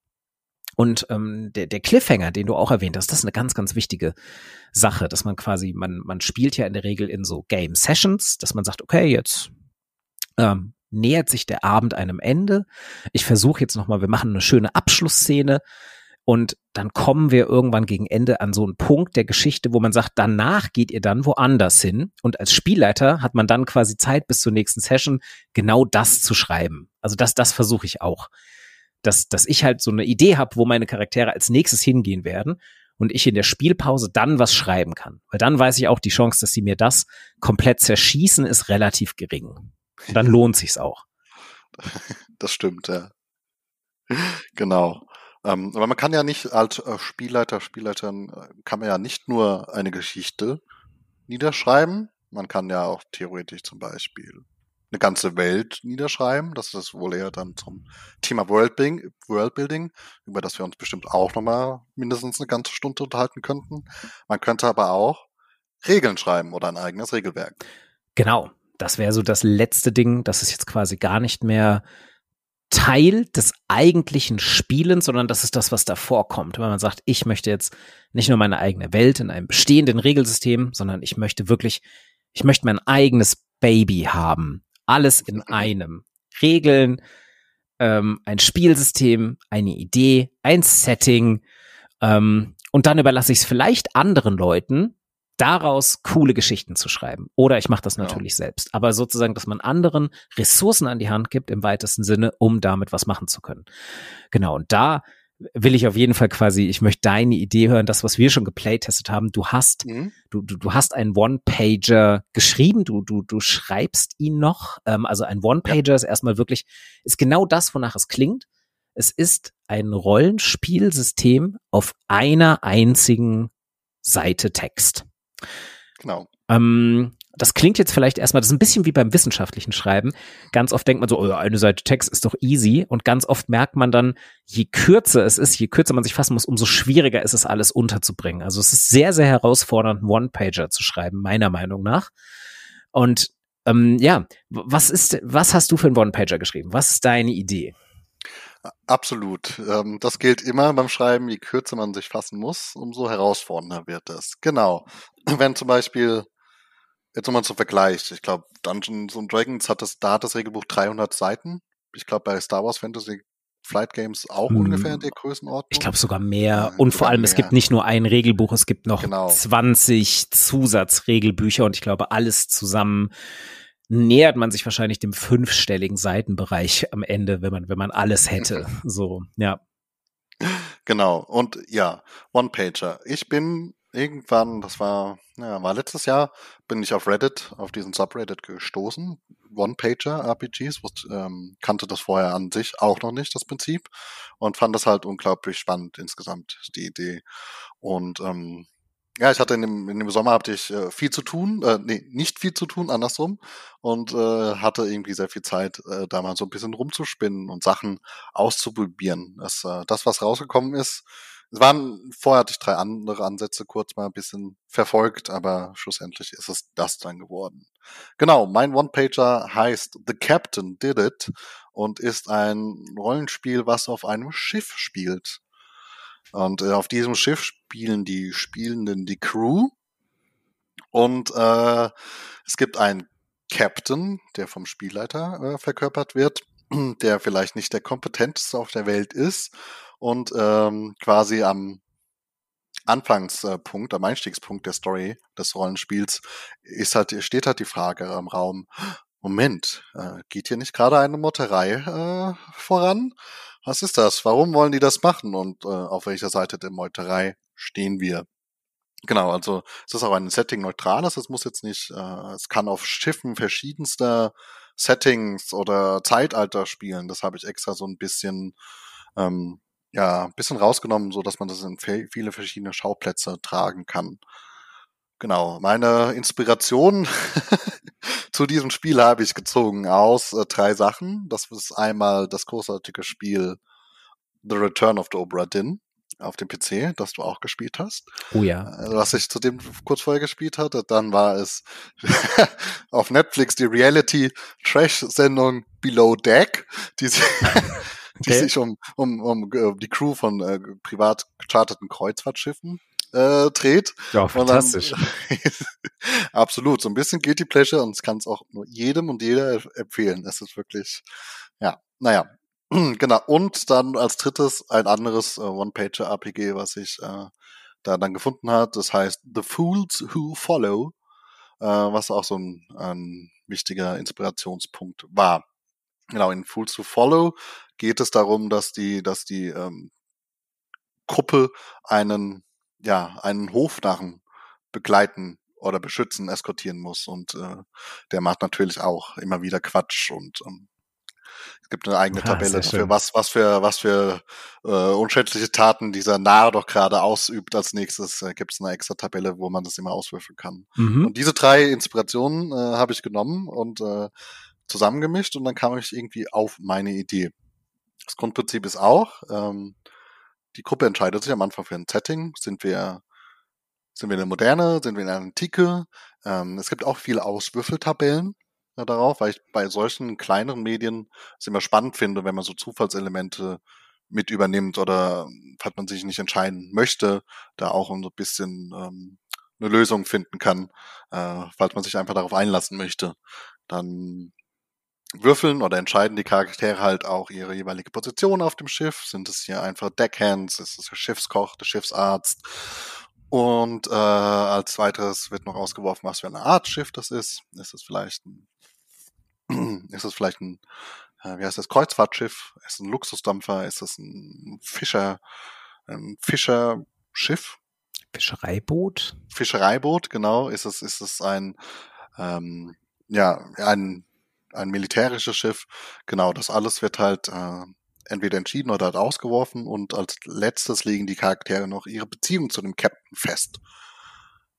A: Und ähm, der, der Cliffhanger, den du auch erwähnt hast, das ist eine ganz, ganz wichtige Sache, dass man quasi, man, man spielt ja in der Regel in so Game Sessions, dass man sagt, okay, jetzt ähm, nähert sich der Abend einem Ende. Ich versuche jetzt nochmal, wir machen eine schöne Abschlussszene und dann kommen wir irgendwann gegen Ende an so einen Punkt der Geschichte, wo man sagt, danach geht ihr dann woanders hin. Und als Spielleiter hat man dann quasi Zeit bis zur nächsten Session, genau das zu schreiben. Also das, das versuche ich auch. Dass, dass ich halt so eine Idee habe, wo meine Charaktere als nächstes hingehen werden und ich in der Spielpause dann was schreiben kann. Weil dann weiß ich auch, die Chance, dass sie mir das komplett zerschießen, ist relativ gering. Dann lohnt sich's auch. <laughs>
B: Das stimmt, ja. Genau. Ähm, aber man kann ja nicht als äh, Spielleiter, Spielleiterin, äh, kann man ja nicht nur eine Geschichte niederschreiben. Man kann ja auch theoretisch zum Beispiel eine ganze Welt niederschreiben. Das ist wohl eher dann zum Thema Worldbuilding, Worldbuilding über das wir uns bestimmt auch nochmal mindestens eine ganze Stunde unterhalten könnten. Man könnte aber auch Regeln schreiben oder ein eigenes Regelwerk.
A: Genau das wäre so das letzte Ding. Das ist jetzt quasi gar nicht mehr Teil des eigentlichen Spielens, sondern das ist das, was davor kommt. Wenn man sagt, ich möchte jetzt nicht nur meine eigene Welt in einem bestehenden Regelsystem, sondern ich möchte wirklich, ich möchte mein eigenes Baby haben. Alles in einem. Regeln, ähm, ein Spielsystem, eine Idee, ein Setting. Ähm, und dann überlasse ich es vielleicht anderen Leuten, daraus coole Geschichten zu schreiben. Oder ich mache das natürlich ja. selbst. Aber sozusagen, dass man anderen Ressourcen an die Hand gibt im weitesten Sinne, um damit was machen zu können. Genau. Und da will ich auf jeden Fall quasi, ich möchte deine Idee hören, das, was wir schon geplaytestet haben. Du hast, mhm. du, du, du hast einen One-Pager geschrieben, du, du, du schreibst ihn noch. Ähm, also ein One-Pager ja. ist erstmal wirklich, ist genau das, wonach es klingt. Es ist ein Rollenspielsystem auf einer einzigen Seite Text.
B: Genau.
A: Ähm, das klingt jetzt vielleicht erstmal, das ist ein bisschen wie beim wissenschaftlichen Schreiben. Ganz oft denkt man so, oh, eine Seite Text ist doch easy. Und ganz oft merkt man dann, je kürzer es ist, je kürzer man sich fassen muss, umso schwieriger ist es, alles unterzubringen. Also es ist sehr, sehr herausfordernd, One-Pager zu schreiben, meiner Meinung nach. Und ähm, ja, was ist, was hast du für einen One-Pager geschrieben? Was ist deine Idee?
B: Absolut. Ähm, das gilt immer beim Schreiben. Je kürzer man sich fassen muss, umso herausfordernder wird es. Genau. Wenn zum Beispiel, jetzt nochmal zum Vergleich, ich glaube, Dungeons and Dragons hat das, da hat das Regelbuch 300 Seiten. Ich glaube, bei Star Wars Fantasy Flight Games auch hm. ungefähr in der Größenordnung.
A: Ich glaube sogar mehr. Ja, und vor allem, mehr. es gibt nicht nur ein Regelbuch, es gibt noch genau. 20 Zusatzregelbücher und ich glaube, alles zusammen nähert man sich wahrscheinlich dem fünfstelligen Seitenbereich am Ende, wenn man, wenn man alles hätte. <laughs> So, ja.
B: Genau. Und ja, One-Pager. Ich bin irgendwann, das war, ja, war letztes Jahr, bin ich auf Reddit, auf diesen Subreddit gestoßen. One-Pager RPGs, ähm, kannte das vorher an sich auch noch nicht, das Prinzip. Und fand das halt unglaublich spannend insgesamt, die Idee. Und ähm, ja, ich hatte in dem, in dem Sommer hatte ich äh, viel zu tun, äh, nee, nicht viel zu tun, andersrum. Und äh, hatte irgendwie sehr viel Zeit, äh, da mal so ein bisschen rumzuspinnen und Sachen auszuprobieren. Das, äh, das was rausgekommen ist, es waren, vorher hatte ich drei andere Ansätze kurz mal ein bisschen verfolgt, aber schlussendlich ist es das dann geworden. Genau, mein One-Pager heißt The Captain Did It und ist ein Rollenspiel, was auf einem Schiff spielt. Und äh, auf diesem Schiff spielen die Spielenden die Crew. Und äh, es gibt einen Captain, der vom Spielleiter äh, verkörpert wird, der vielleicht nicht der kompetenteste auf der Welt ist und ähm, quasi am Anfangspunkt, am Einstiegspunkt der Story des Rollenspiels ist halt, steht halt die Frage im Raum, Moment, äh, geht hier nicht gerade eine Motterei äh, voran? was ist das? Warum wollen die das machen? Und äh, auf welcher Seite der Meuterei stehen wir? Genau, also es ist auch ein Setting neutrales. Es muss jetzt nicht, äh, es kann auf Schiffen verschiedenster Settings oder Zeitalter spielen. Das habe ich extra so ein bisschen, ähm, ja, ein bisschen rausgenommen, so dass man das in viele verschiedene Schauplätze tragen kann. Genau, meine Inspiration <laughs> zu diesem Spiel habe ich gezogen aus äh, drei Sachen. Das ist einmal das großartige Spiel The Return of the Obra Dinn auf dem PC, das du auch gespielt hast.
A: Oh ja.
B: Äh, was ich zu dem kurz vorher gespielt hatte. Dann war es <laughs> auf Netflix die Reality-Trash-Sendung Below Deck, die, <laughs> die sich um, um, um äh, die Crew von äh, privat gecharterten Kreuzfahrtschiffen äh, dreht.
A: Ja, fantastisch.
B: Dann, <laughs> absolut, so ein bisschen Guilty Pleasure und es kann es auch nur jedem und jeder empfehlen. Es ist wirklich, ja, naja, <clears throat> genau. Und dann als drittes ein anderes äh, One-Pager-RPG, was ich äh, da dann gefunden hat. Das heißt The Fools Who Follow, äh, was auch so ein, ein wichtiger Inspirationspunkt war. Genau, in Fools Who Follow geht es darum, dass die, dass die ähm, Gruppe einen, ja, einen Hofnarren begleiten oder beschützen, eskortieren muss. Und äh, der macht natürlich auch immer wieder Quatsch und ähm, es gibt eine eigene <laughs> ah, Tabelle dafür, was, was für, was für äh, unschätzliche Taten dieser Narr doch gerade ausübt. Als nächstes äh, gibt es eine extra Tabelle, wo man das immer auswürfeln kann. Mhm. Und diese drei Inspirationen äh, habe ich genommen und äh, zusammengemischt und dann kam ich irgendwie auf meine Idee. Das Grundprinzip ist auch, ähm, die Gruppe entscheidet sich am Anfang für ein Setting. Sind wir, sind wir in der Moderne, sind wir in der Antike? Ähm, es gibt auch viele Auswürfeltabellen ja, darauf, weil ich bei solchen kleineren Medien es immer spannend finde, wenn man so Zufallselemente mit übernimmt oder falls man sich nicht entscheiden möchte, da auch ein bisschen ähm, eine Lösung finden kann, äh, falls man sich einfach darauf einlassen möchte. Dann würfeln oder entscheiden die Charaktere halt auch ihre jeweilige Position auf dem Schiff. Sind es hier einfach Deckhands, ist es der Schiffskoch, der Schiffsarzt und äh, als weiteres wird noch ausgeworfen, was für eine Art Schiff das ist. Ist es vielleicht ein, <clears throat> ist es vielleicht ein, äh, wie heißt das, Kreuzfahrtschiff? Ist es ein Luxusdampfer? Ist es ein Fischer, ein Fischerschiff?
A: Fischereiboot?
B: Fischereiboot, genau. Ist es, ist es ein, ähm, ja, ein, ein militärisches Schiff? Genau, das alles wird halt äh, entweder entschieden oder halt ausgeworfen und als letztes legen die Charaktere noch ihre Beziehung zu dem Captain fest,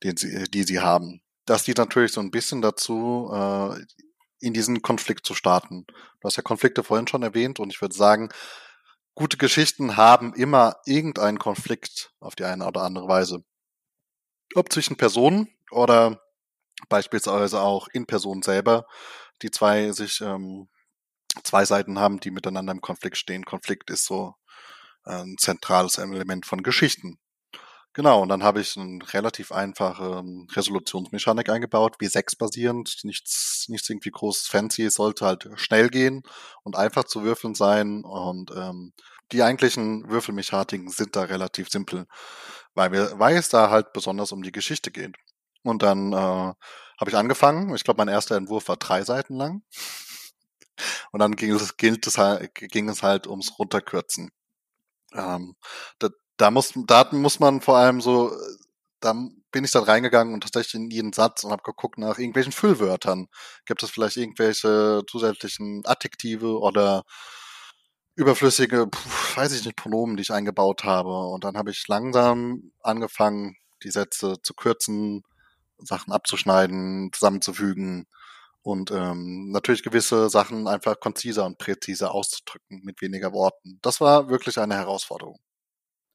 B: den sie, die sie haben. Das dient natürlich so ein bisschen dazu, äh, in diesen Konflikt zu starten. Du hast ja Konflikte vorhin schon erwähnt und ich würde sagen, gute Geschichten haben immer irgendeinen Konflikt auf die eine oder andere Weise. Ob zwischen Personen oder beispielsweise auch in Personen selber, die zwei sich ähm, zwei Seiten haben, die miteinander im Konflikt stehen. Konflikt ist so ein zentrales Element von Geschichten. Genau, und dann habe ich eine relativ einfache ähm, Resolutionsmechanik eingebaut, wie 6 basierend, nichts, nichts irgendwie großes fancy, es sollte halt schnell gehen und einfach zu würfeln sein und ähm, die eigentlichen Würfelmechaniken sind da relativ simpel, weil, wir, weil es da halt besonders um die Geschichte geht. Und dann äh, habe ich angefangen, ich glaube mein erster Entwurf war drei Seiten lang und dann ging es, gilt es halt, ging es halt ums Runterkürzen. Ähm, da, da, muss, da muss man vor allem so, da bin ich dann reingegangen und tatsächlich in jeden Satz und habe geguckt nach irgendwelchen Füllwörtern. Gibt es vielleicht irgendwelche zusätzlichen Adjektive oder überflüssige, weiß ich nicht, Pronomen, die ich eingebaut habe. Und dann habe ich langsam angefangen, die Sätze zu kürzen, Sachen abzuschneiden, zusammenzufügen und ähm, natürlich gewisse Sachen einfach konziser und präziser auszudrücken mit weniger Worten. Das war wirklich eine Herausforderung.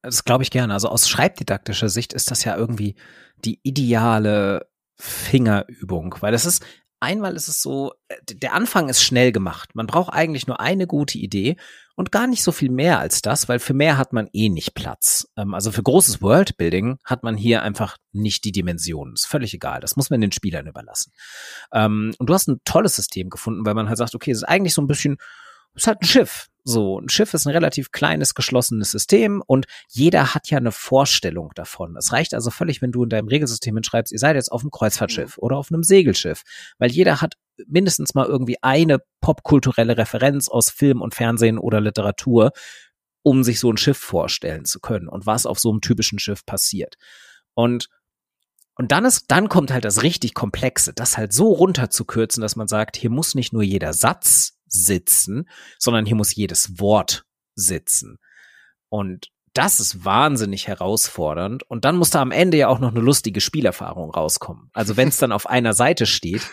A: Das glaube ich gerne. Also aus schreibdidaktischer Sicht ist das ja irgendwie die ideale Fingerübung, weil das ist einmal ist es so, äh, der Anfang ist schnell gemacht. Man braucht eigentlich nur eine gute Idee und gar nicht so viel mehr als das, weil für mehr hat man eh nicht Platz. Ähm, also für großes Worldbuilding hat man hier einfach nicht die Dimensionen. Ist völlig egal. Das muss man den Spielern überlassen. Ähm, und du hast ein tolles System gefunden, weil man halt sagt, okay, es ist eigentlich so ein bisschen, es ist halt ein Schiff. So, ein Schiff ist ein relativ kleines, geschlossenes System und jeder hat ja eine Vorstellung davon. Es reicht also völlig, wenn du in deinem Regelsystem hinschreibst, ihr seid jetzt auf einem Kreuzfahrtschiff mhm. oder auf einem Segelschiff, weil jeder hat mindestens mal irgendwie eine popkulturelle Referenz aus Film und Fernsehen oder Literatur, um sich so ein Schiff vorstellen zu können und was auf so einem typischen Schiff passiert. Und Und dann ist, dann kommt halt das richtig Komplexe, das halt so runterzukürzen, dass man sagt, hier muss nicht nur jeder Satz sitzen, sondern hier muss jedes Wort sitzen. Und das ist wahnsinnig herausfordernd. Und dann muss da am Ende ja auch noch eine lustige Spielerfahrung rauskommen. Also wenn es dann auf einer Seite steht,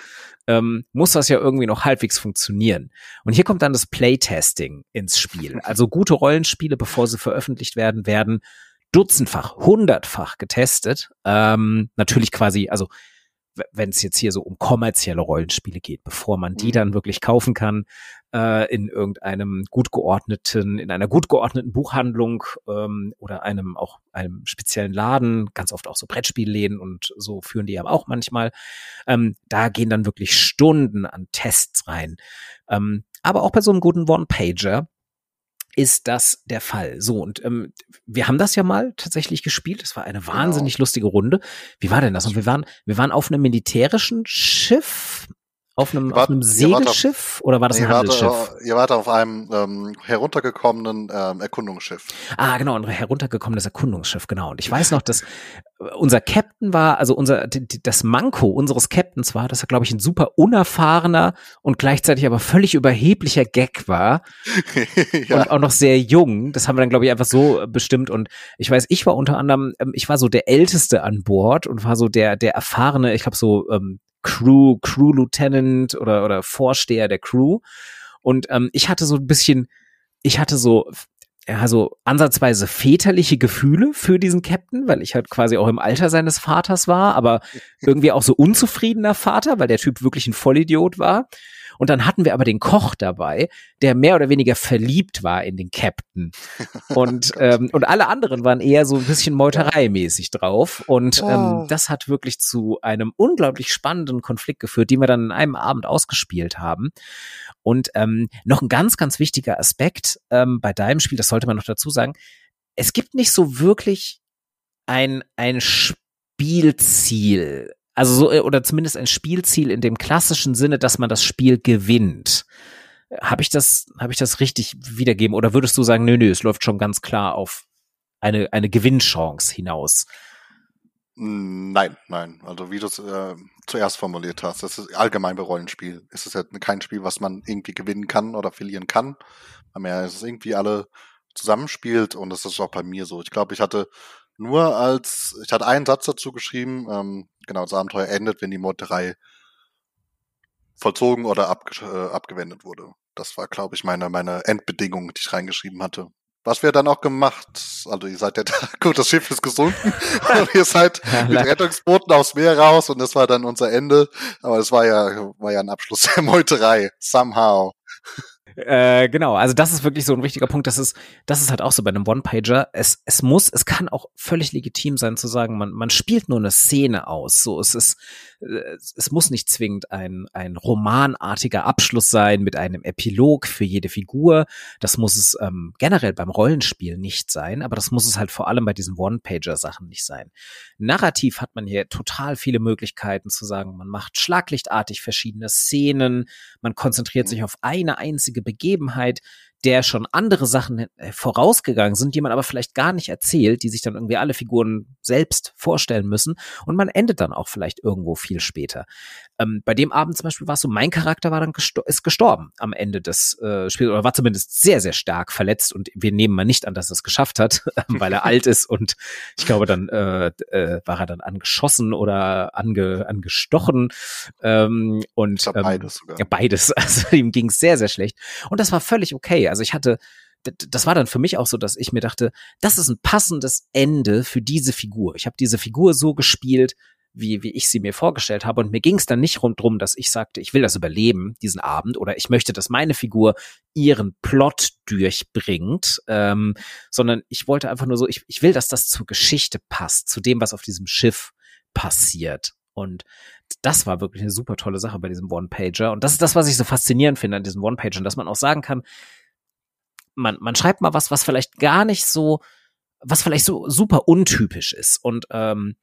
A: ähm, muss das ja irgendwie noch halbwegs funktionieren. Und hier kommt dann das Playtesting ins Spiel. Also gute Rollenspiele, bevor sie veröffentlicht werden, werden dutzendfach, hundertfach getestet. Ähm, natürlich quasi, also wenn es jetzt hier so um kommerzielle Rollenspiele geht, bevor man die mhm. dann wirklich kaufen kann, äh, in irgendeinem gut geordneten, in einer gut geordneten Buchhandlung ähm, oder einem auch einem speziellen Laden, ganz oft auch so Brettspielläden und so führen die ja auch manchmal. Ähm, da gehen dann wirklich Stunden an Tests rein. Ähm, aber auch bei so einem guten One-Pager ist das der Fall. So, und ähm, wir haben das ja mal tatsächlich gespielt. Es war eine wahnsinnig genau. lustige Runde. Wie war denn das? Und wir waren, wir waren auf einem militärischen Schiff. Auf einem, wart, auf einem Segelschiff auf, oder war das ein Handelsschiff?
B: Wart, ihr wart auf einem ähm, heruntergekommenen ähm, Erkundungsschiff.
A: Ah, genau, ein heruntergekommenes Erkundungsschiff, genau. Und ich weiß noch, dass unser Captain war, also unser das Manko unseres Captains war, dass er, glaube ich, ein super unerfahrener und gleichzeitig aber völlig überheblicher Gag war. <laughs> ja. Und auch noch sehr jung. Das haben wir dann, glaube ich, einfach so bestimmt. Und ich weiß, ich war unter anderem, ähm, ich war so der Älteste an Bord und war so der, der erfahrene, ich glaube, so ähm, Crew, Crew Lieutenant oder, oder Vorsteher der Crew. Und ähm, ich hatte so ein bisschen, ich hatte so ja, so ansatzweise väterliche Gefühle für diesen Captain, weil ich halt quasi auch im Alter seines Vaters war, aber <laughs> irgendwie auch so unzufriedener Vater, weil der Typ wirklich ein Vollidiot war. Und dann hatten wir aber den Koch dabei, der mehr oder weniger verliebt war in den Captain. <laughs> Und, oh ähm, und alle anderen waren eher so ein bisschen meutereimäßig drauf. Und oh. ähm, das hat wirklich zu einem unglaublich spannenden Konflikt geführt, den wir dann in einem Abend ausgespielt haben. Und ähm, noch ein ganz, ganz wichtiger Aspekt ähm, bei deinem Spiel, das sollte man noch dazu sagen, es gibt nicht so wirklich ein, ein Spielziel also so, äh, oder zumindest ein Spielziel in dem klassischen Sinne, dass man das Spiel gewinnt. Habe ich das, habe ich das richtig wiedergeben? Oder würdest du sagen, nö, nö, es läuft schon ganz klar auf eine, eine Gewinnchance hinaus?
B: Nein, nein. Also wie du es äh, zuerst formuliert hast, das ist allgemein bei Rollenspiel. Es ist ja kein Spiel, was man irgendwie gewinnen kann oder verlieren kann. Mehr ist es irgendwie alle zusammenspielt und das ist auch bei mir so. Ich glaube, ich hatte nur als, ich hatte einen Satz dazu geschrieben, ähm, genau, das Abenteuer endet, wenn die Meuterei vollzogen oder abge äh, abgewendet wurde. Das war, glaube ich, meine, meine Endbedingung, die ich reingeschrieben hatte. Was wir dann auch gemacht, also ihr seid ja <laughs> da, gut, das Schiff ist gesunken <laughs> und ihr seid mit Rettungsbooten aufs Meer raus und das war dann unser Ende. Aber es war ja, war ja ein Abschluss der Meuterei. Somehow.
A: Äh, genau, also das ist wirklich so ein wichtiger Punkt. Das ist, das ist halt auch so bei einem One-Pager. Es, es muss, es kann auch völlig legitim sein zu sagen, man, man spielt nur eine Szene aus. So, es ist, es muss nicht zwingend ein, ein romanartiger Abschluss sein mit einem Epilog für jede Figur. Das muss es ähm, generell beim Rollenspiel nicht sein, aber das muss es halt vor allem bei diesen One-Pager-Sachen nicht sein. Narrativ hat man hier total viele Möglichkeiten zu sagen, man macht schlaglichtartig verschiedene Szenen, man konzentriert sich auf eine einzige Begebenheit, der schon andere Sachen äh, vorausgegangen sind, die man aber vielleicht gar nicht erzählt, die sich dann irgendwie alle Figuren selbst vorstellen müssen und man endet dann auch vielleicht irgendwo viel später. Ähm, bei dem Abend zum Beispiel war es so, mein Charakter war dann gestor ist gestorben am Ende des äh, Spiels oder war zumindest sehr, sehr stark verletzt und wir nehmen mal nicht an, dass er es geschafft hat, <laughs> weil er alt ist und ich glaube, dann äh, äh, war er dann angeschossen oder ange, angestochen ähm, und ähm, beides sogar. Ja, beides. <laughs> Also ihm ging es sehr, sehr schlecht und das war völlig okay. Also ich hatte das war dann für mich auch so, dass ich mir dachte, das ist ein passendes Ende für diese Figur. Ich habe diese Figur so gespielt, wie, wie ich sie mir vorgestellt habe. Und mir ging es dann nicht rundrum, dass ich sagte, ich will das überleben, diesen Abend, oder ich möchte, dass meine Figur ihren Plot durchbringt, ähm, sondern ich wollte einfach nur so, ich, ich will, dass das zur Geschichte passt, zu dem, was auf diesem Schiff passiert. Und das war wirklich eine super tolle Sache bei diesem One-Pager. Und das ist das, was ich so faszinierend finde an diesem One-Pager, dass man auch sagen kann, man, man schreibt mal was, was vielleicht gar nicht so was vielleicht so super untypisch ist und ähm,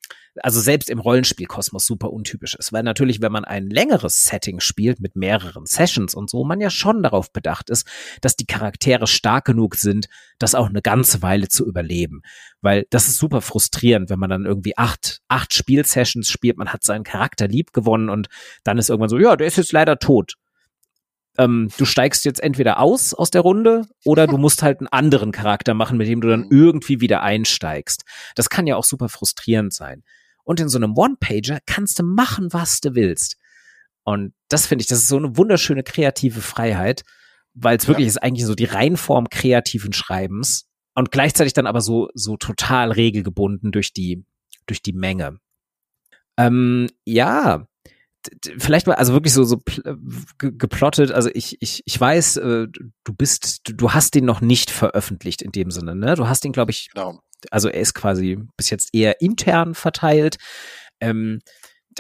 A: also selbst im Rollenspielkosmos super untypisch ist, weil natürlich, wenn man ein längeres Setting spielt mit mehreren Sessions und so, man ja schon darauf bedacht ist, dass die Charaktere stark genug sind, das auch eine ganze Weile zu überleben, weil das ist super frustrierend, wenn man dann irgendwie acht acht Spielsessions spielt, man hat seinen Charakter lieb gewonnen und dann ist irgendwann so, ja, der ist jetzt leider tot ähm, du steigst jetzt entweder aus aus der Runde oder du <laughs> musst halt einen anderen Charakter machen, mit dem du dann mhm. irgendwie wieder einsteigst. Das kann ja auch super frustrierend sein. Und in so einem One-Pager kannst du machen, was du willst. Und das finde ich, das ist so eine wunderschöne kreative Freiheit, weil es wirklich ja. ist eigentlich so die Reinform kreativen Schreibens und gleichzeitig dann aber so, so total regelgebunden durch die, durch die Menge. Ähm, ja, vielleicht mal, also wirklich so, so geplottet, also ich, ich, ich weiß, äh, du bist, du, du hast den noch nicht veröffentlicht in dem Sinne, ne? Du hast den, glaube ich, genau. also er ist quasi bis jetzt eher intern verteilt. Ähm,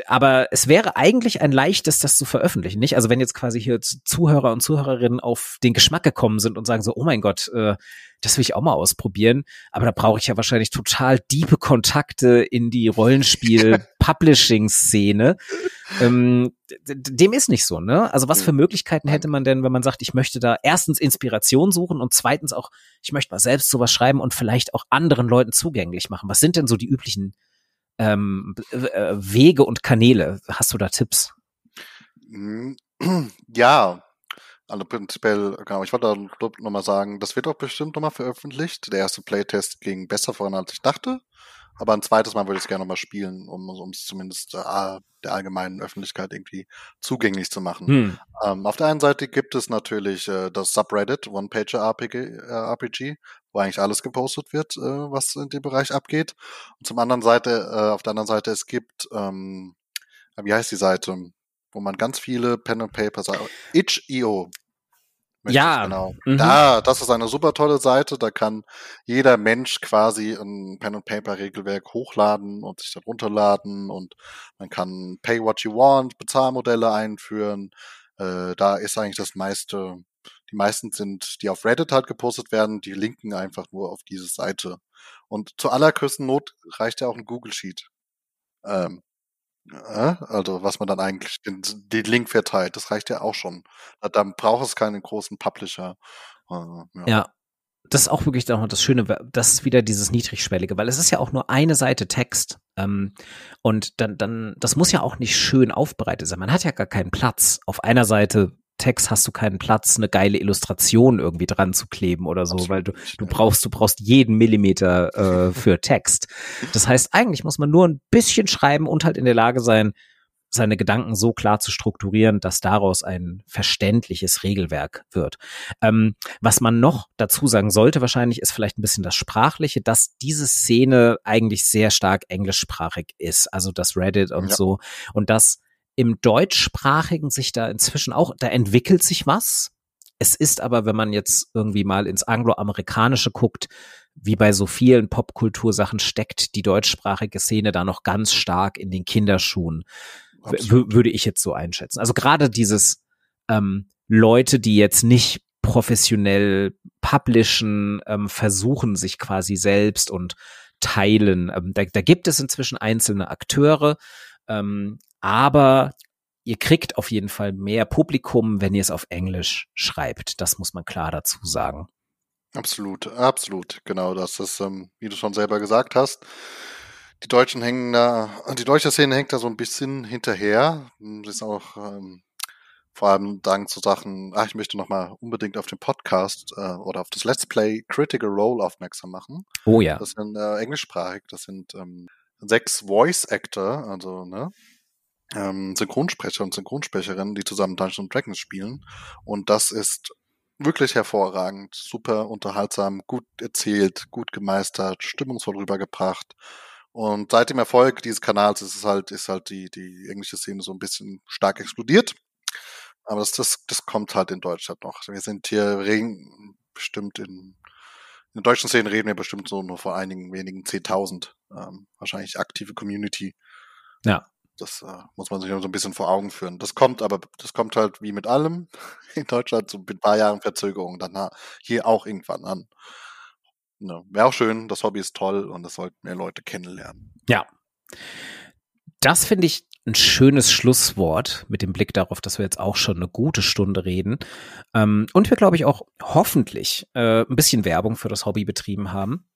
A: aber es wäre eigentlich ein leichtes, das zu veröffentlichen, nicht? Also wenn jetzt quasi hier Zuhörer und Zuhörerinnen auf den Geschmack gekommen sind und sagen so, oh mein Gott, äh, das will ich auch mal ausprobieren, aber da brauche ich ja wahrscheinlich total diepe Kontakte in die Rollenspiel-Publishing-Szene. <laughs> ähm, dem ist nicht so, ne? Also was für Möglichkeiten hätte man denn, wenn man sagt, ich möchte da erstens Inspiration suchen und zweitens auch, ich möchte mal selbst sowas schreiben und vielleicht auch anderen Leuten zugänglich machen. Was sind denn so die üblichen ähm, äh, Wege und Kanäle? Hast du da Tipps?
B: Hm, <clears throat> ja, also prinzipiell, genau, ich wollte nochmal sagen, das wird auch bestimmt nochmal veröffentlicht. Der erste Playtest ging besser voran, als ich dachte. Aber ein zweites Mal würde ich es gerne nochmal spielen, um, es zumindest äh, der allgemeinen Öffentlichkeit irgendwie zugänglich zu machen. Hm. Ähm, auf der einen Seite gibt es natürlich äh, das Subreddit One-Pager RPG, äh, RPG, wo eigentlich alles gepostet wird, äh, was in dem Bereich abgeht. Und zum anderen Seite, äh, auf der anderen Seite, es gibt, ähm, wie heißt die Seite, wo man ganz viele Pen and Paper, itch.io
A: ja,
B: genau. Mhm. Da, das ist eine super tolle Seite. Da kann jeder Mensch quasi ein Pen and Paper Regelwerk hochladen und sich dann runterladen und man kann Pay What You Want Bezahlmodelle einführen. Äh, da ist eigentlich das meiste. Die meisten sind, die auf Reddit halt gepostet werden, die linken einfach nur auf diese Seite. Und zur allergrößten Not reicht ja auch ein Google Sheet. Ähm, also, was man dann eigentlich den, den Link verteilt, das reicht ja auch schon. Dann braucht es keinen großen Publisher.
A: Äh, ja. ja. Das ist auch wirklich das Schöne, das ist wieder dieses Niedrigschwellige, weil es ist ja auch nur eine Seite Text. Ähm, und dann, dann, das muss ja auch nicht schön aufbereitet sein. Man hat ja gar keinen Platz. Auf einer Seite Text hast du keinen Platz, eine geile Illustration irgendwie dran zu kleben oder so, Absolut weil du, du brauchst, du brauchst jeden Millimeter äh, für Text. Das heißt, eigentlich muss man nur ein bisschen schreiben und halt in der Lage sein, seine Gedanken so klar zu strukturieren, dass daraus ein verständliches Regelwerk wird. Ähm, was man noch dazu sagen sollte, wahrscheinlich ist vielleicht ein bisschen das Sprachliche, dass diese Szene eigentlich sehr stark englischsprachig ist, also das Reddit und ja. so und dass im deutschsprachigen sich da inzwischen auch, da entwickelt sich was. Es ist aber, wenn man jetzt irgendwie mal ins Angloamerikanische guckt, wie bei so vielen Popkultursachen steckt die deutschsprachige Szene da noch ganz stark in den Kinderschuhen, würde ich jetzt so einschätzen. Also gerade dieses ähm, Leute, die jetzt nicht professionell publishen, ähm, versuchen sich quasi selbst und teilen. Ähm, da, da gibt es inzwischen einzelne Akteure, ähm, aber ihr kriegt auf jeden Fall mehr Publikum, wenn ihr es auf Englisch schreibt. Das muss man klar dazu sagen.
B: Absolut, absolut. Genau, das ist, ähm, wie du schon selber gesagt hast. Die Deutschen hängen da, die deutsche Szene hängt da so ein bisschen hinterher. Das ist auch ähm, vor allem dank zu Sachen, ach, ich möchte nochmal unbedingt auf den Podcast äh, oder auf das Let's Play Critical Role aufmerksam machen.
A: Oh ja.
B: Das sind äh, englischsprachig, das sind ähm, sechs Voice Actor, also ne, ähm, Synchronsprecher und Synchronsprecherinnen, die zusammen Dungeons Dragons spielen. Und das ist wirklich hervorragend, super unterhaltsam, gut erzählt, gut gemeistert, stimmungsvoll rübergebracht. Und seit dem Erfolg dieses Kanals ist es halt, ist halt die, die englische Szene so ein bisschen stark explodiert. Aber das, das, das kommt halt in Deutschland noch. Wir sind hier reden bestimmt in, in deutschen Szene reden wir bestimmt so nur vor einigen wenigen 10.000, ähm, wahrscheinlich aktive Community.
A: Ja.
B: Das äh, muss man sich so ein bisschen vor Augen führen. Das kommt aber, das kommt halt wie mit allem <laughs> in Deutschland so mit ein paar Jahren Verzögerung dann hier auch irgendwann an. ne, wäre auch schön, das Hobby ist toll und das sollten mehr Leute kennenlernen.
A: Ja. Das finde ich ein schönes Schlusswort mit dem Blick darauf, dass wir jetzt auch schon eine gute Stunde reden ähm, und wir, glaube ich, auch hoffentlich äh, ein bisschen Werbung für das Hobby betrieben haben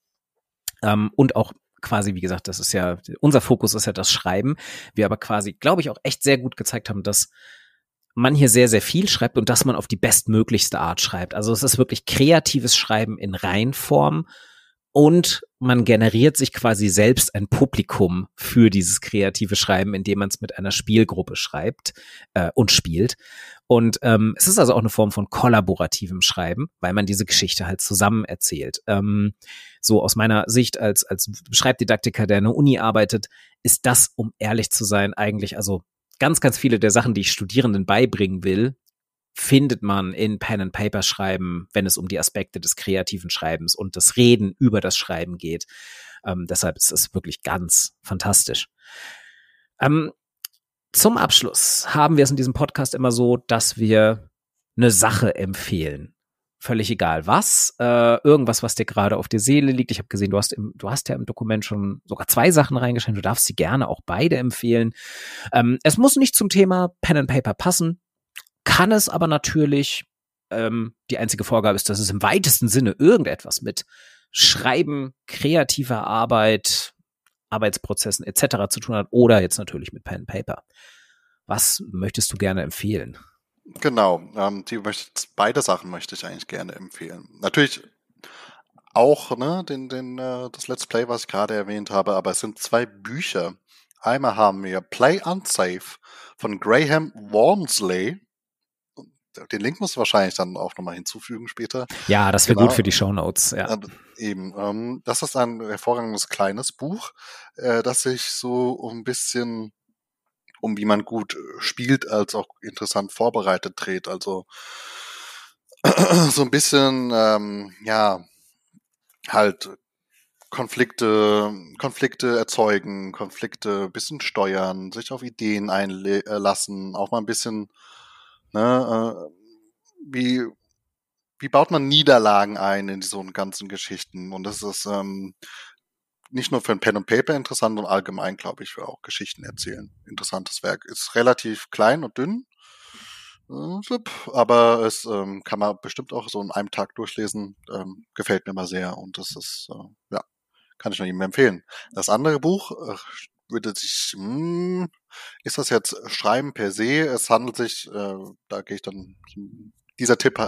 A: ähm, und auch quasi, wie gesagt, das ist ja, unser Fokus ist ja das Schreiben. Wir aber quasi, glaube ich, auch echt sehr gut gezeigt haben, dass man hier sehr, sehr viel schreibt und dass man auf die bestmöglichste Art schreibt. Also es ist wirklich kreatives Schreiben in Reinform und man generiert sich quasi selbst ein Publikum für dieses kreative Schreiben, indem man es mit einer Spielgruppe schreibt äh, und spielt. Und ähm, es ist also auch eine Form von kollaborativem Schreiben, weil man diese Geschichte halt zusammen erzählt. Ähm, so aus meiner Sicht als, als Schreibdidaktiker, der in der Uni arbeitet, ist das, um ehrlich zu sein, eigentlich also ganz, ganz viele der Sachen, die ich Studierenden beibringen will, findet man in Pen and Paper Schreiben, wenn es um die Aspekte des kreativen Schreibens und das Reden über das Schreiben geht. Ähm, deshalb ist es wirklich ganz fantastisch. Ähm, zum Abschluss haben wir es in diesem Podcast immer so, dass wir eine Sache empfehlen. Völlig egal was, äh, irgendwas, was dir gerade auf der Seele liegt. Ich habe gesehen, du hast, im, du hast ja im Dokument schon sogar zwei Sachen reingeschrieben. Du darfst sie gerne auch beide empfehlen. Ähm, es muss nicht zum Thema Pen and Paper passen kann es aber natürlich, ähm, die einzige Vorgabe ist, dass es im weitesten Sinne irgendetwas mit Schreiben, kreativer Arbeit, Arbeitsprozessen etc. zu tun hat oder jetzt natürlich mit Pen and Paper. Was möchtest du gerne empfehlen?
B: Genau, ähm, die möchte, beide Sachen möchte ich eigentlich gerne empfehlen. Natürlich auch ne, den, den, äh, das Let's Play, was ich gerade erwähnt habe, aber es sind zwei Bücher. Einmal haben wir Play Unsafe von Graham Walmsley den Link musst du wahrscheinlich dann auch nochmal hinzufügen später.
A: Ja, das wäre genau. gut für die Show Notes. Ja.
B: Äh, eben. Ähm, das ist ein hervorragendes kleines Buch, äh, das sich so ein bisschen um wie man gut äh, spielt, als auch interessant vorbereitet dreht. Also <clears throat> so ein bisschen, ähm, ja, halt Konflikte, Konflikte erzeugen, Konflikte bisschen steuern, sich auf Ideen einlassen, auch mal ein bisschen Ne, äh, wie, wie baut man Niederlagen ein in so ganzen Geschichten? Und das ist ähm, nicht nur für ein Pen und Paper interessant, sondern allgemein, glaube ich, für auch Geschichten erzählen. Interessantes Werk. Ist relativ klein und dünn, äh, aber es ähm, kann man bestimmt auch so in einem Tag durchlesen. Ähm, gefällt mir mal sehr und das ist, äh, ja, kann ich nur jedem empfehlen. Das andere Buch äh, würde sich, hm, ist das jetzt Schreiben per se? Es handelt sich, äh, da gehe ich dann, dieser Tipp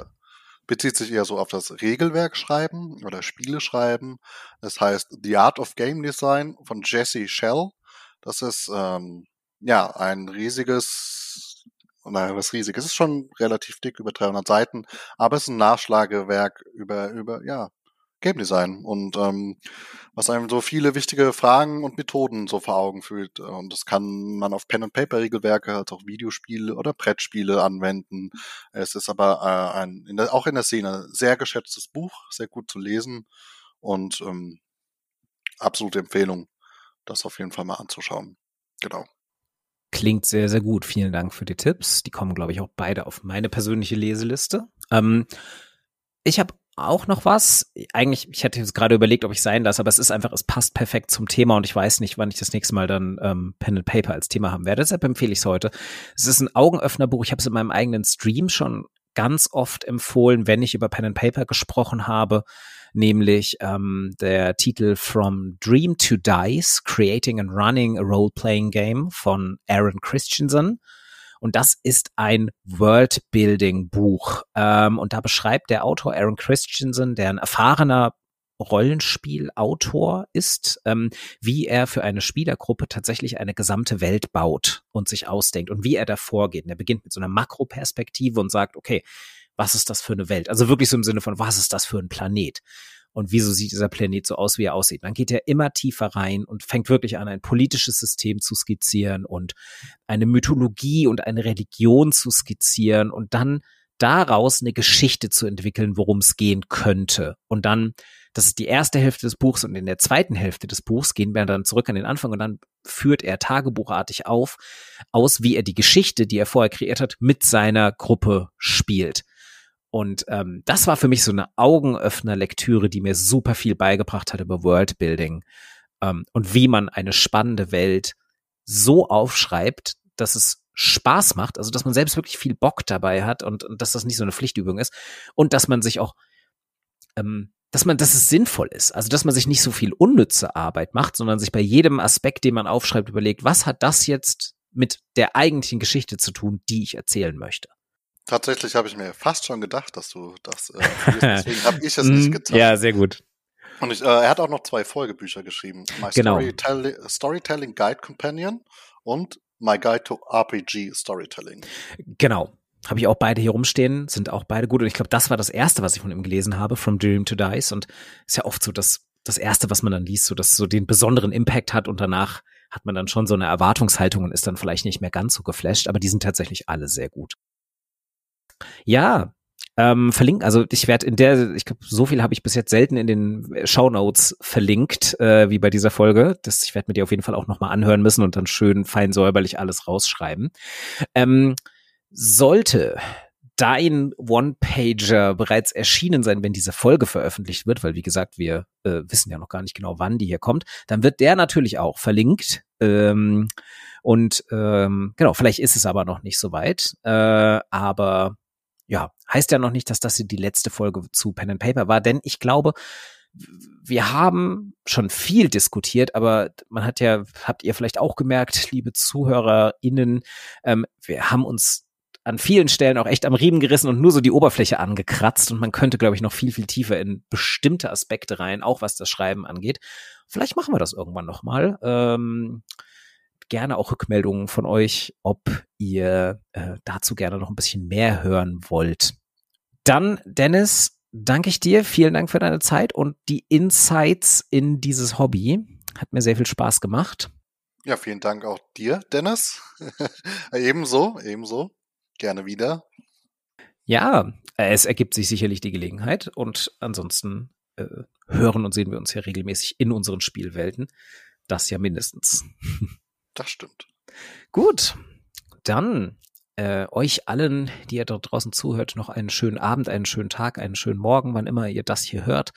B: bezieht sich eher so auf das Regelwerk schreiben oder Spiele schreiben. Das heißt The Art of Game Design von Jesse Shell. Das ist ähm, ja ein riesiges, naja, was riesiges, ist schon relativ dick, über 300 Seiten, aber es ist ein Nachschlagewerk über, über, ja, Game Design und ähm, was einem so viele wichtige Fragen und Methoden so vor Augen führt. Und das kann man auf Pen and Paper Regelwerke, als auch Videospiele oder Brettspiele anwenden. Es ist aber äh, ein, in der, auch in der Szene sehr geschätztes Buch, sehr gut zu lesen und ähm, absolute Empfehlung, das auf jeden Fall mal anzuschauen. Genau.
A: Klingt sehr, sehr gut. Vielen Dank für die Tipps. Die kommen, glaube ich, auch beide auf meine persönliche Leseliste. Ähm, ich habe auch noch was. Eigentlich, ich hätte jetzt gerade überlegt, ob ich sein lasse, aber es ist einfach, es passt perfekt zum Thema und ich weiß nicht, wann ich das nächste Mal dann ähm, Pen and Paper als Thema haben werde. Deshalb empfehle ich es heute. Es ist ein Augenöffnerbuch. Ich habe es in meinem eigenen Stream schon ganz oft empfohlen, wenn ich über Pen and Paper gesprochen habe, nämlich ähm, der Titel From Dream to Dice, Creating and Running a Role-Playing Game von Aaron Christensen. Und das ist ein Worldbuilding-Buch. Ähm, und da beschreibt der Autor Aaron Christensen, der ein erfahrener Rollenspielautor ist, ähm, wie er für eine Spielergruppe tatsächlich eine gesamte Welt baut und sich ausdenkt und wie er da vorgeht. Und er beginnt mit so einer Makroperspektive und sagt, okay, was ist das für eine Welt? Also wirklich so im Sinne von, was ist das für ein Planet? Und wieso sieht dieser Planet so aus, wie er aussieht. Dann geht er immer tiefer rein und fängt wirklich an, ein politisches System zu skizzieren und eine Mythologie und eine Religion zu skizzieren und dann daraus eine Geschichte zu entwickeln, worum es gehen könnte. Und dann, das ist die erste Hälfte des Buchs und in der zweiten Hälfte des Buchs gehen wir dann zurück an den Anfang und dann führt er tagebuchartig auf, aus, wie er die Geschichte, die er vorher kreiert hat, mit seiner Gruppe spielt. Und ähm, das war für mich so eine Augenöffner-Lektüre, die mir super viel beigebracht hat über Worldbuilding ähm, und wie man eine spannende Welt so aufschreibt, dass es Spaß macht, also dass man selbst wirklich viel Bock dabei hat und, und dass das nicht so eine Pflichtübung ist und dass man sich auch, ähm, dass man, dass es sinnvoll ist, also dass man sich nicht so viel unnütze Arbeit macht, sondern sich bei jedem Aspekt, den man aufschreibt, überlegt, was hat das jetzt mit der eigentlichen Geschichte zu tun, die ich erzählen möchte.
B: Tatsächlich habe ich mir fast schon gedacht, dass du das äh, <laughs> deswegen habe ich es nicht
A: Mm,
B: getan.
A: Ja, sehr gut.
B: Und ich, äh, er hat auch noch zwei Folgebücher geschrieben. My
A: Genau.
B: Storytelling, Storytelling Guide Companion und My Guide to RPG Storytelling.
A: Genau. Habe ich auch beide hier rumstehen, sind auch beide gut. Und ich glaube, das war das erste, was ich von ihm gelesen habe, From Dream to Dice. Und ist ja oft so das, das erste, was man dann liest, so dass so den besonderen Impact hat und danach hat man dann schon so eine Erwartungshaltung und ist dann vielleicht nicht mehr ganz so geflasht, aber die sind tatsächlich alle sehr gut. Ja, ähm, verlinken, also ich werde in der, ich glaube, so viel habe ich bis jetzt selten in den Shownotes verlinkt, äh, wie bei dieser Folge. Das, ich werde mir die auf jeden Fall auch nochmal anhören müssen und dann schön fein säuberlich alles rausschreiben. Ähm, sollte dein One-Pager bereits erschienen sein, wenn diese Folge veröffentlicht wird, weil wie gesagt, wir äh, wissen ja noch gar nicht genau, wann die hier kommt, dann wird der natürlich auch verlinkt. Ähm, und ähm, genau, vielleicht ist es aber noch nicht so weit. Äh, aber ja, heißt ja noch nicht, dass das die letzte Folge zu Pen and Paper war, denn ich glaube, wir haben schon viel diskutiert, aber man hat ja, habt ihr vielleicht auch gemerkt, <laughs> liebe ZuhörerInnen, ähm, wir haben uns an vielen Stellen auch echt am Riemen gerissen und nur so die Oberfläche angekratzt und man könnte, glaube ich, noch viel, viel tiefer in bestimmte Aspekte rein, auch was das Schreiben angeht. Vielleicht machen wir das irgendwann nochmal. Ähm, gerne auch Rückmeldungen von euch, ob ihr äh, dazu gerne noch ein bisschen mehr hören wollt. Dann, Dennis, danke ich dir. Vielen Dank für deine Zeit und die Insights in dieses Hobby. Hat mir sehr viel Spaß gemacht.
B: Ja, vielen Dank auch dir, Dennis. <laughs> ebenso, ebenso. Gerne wieder.
A: Ja, es ergibt sich sicherlich die Gelegenheit und ansonsten äh, hören und sehen wir uns ja regelmäßig in unseren Spielwelten. Das ja mindestens. <laughs>
B: Das stimmt.
A: Gut, dann äh, euch allen, die ihr dort draußen zuhört, noch einen schönen Abend, einen schönen Tag, einen schönen Morgen, wann immer ihr das hier hört.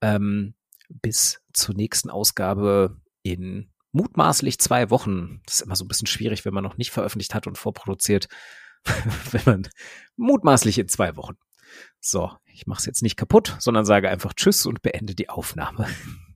A: Ähm, bis zur nächsten Ausgabe in mutmaßlich zwei Wochen. Das ist immer so ein bisschen schwierig, wenn man noch nicht veröffentlicht hat und vorproduziert. <laughs> wenn man mutmaßlich in zwei Wochen. So, ich mache es jetzt nicht kaputt, sondern sage einfach Tschüss und beende die Aufnahme. <laughs>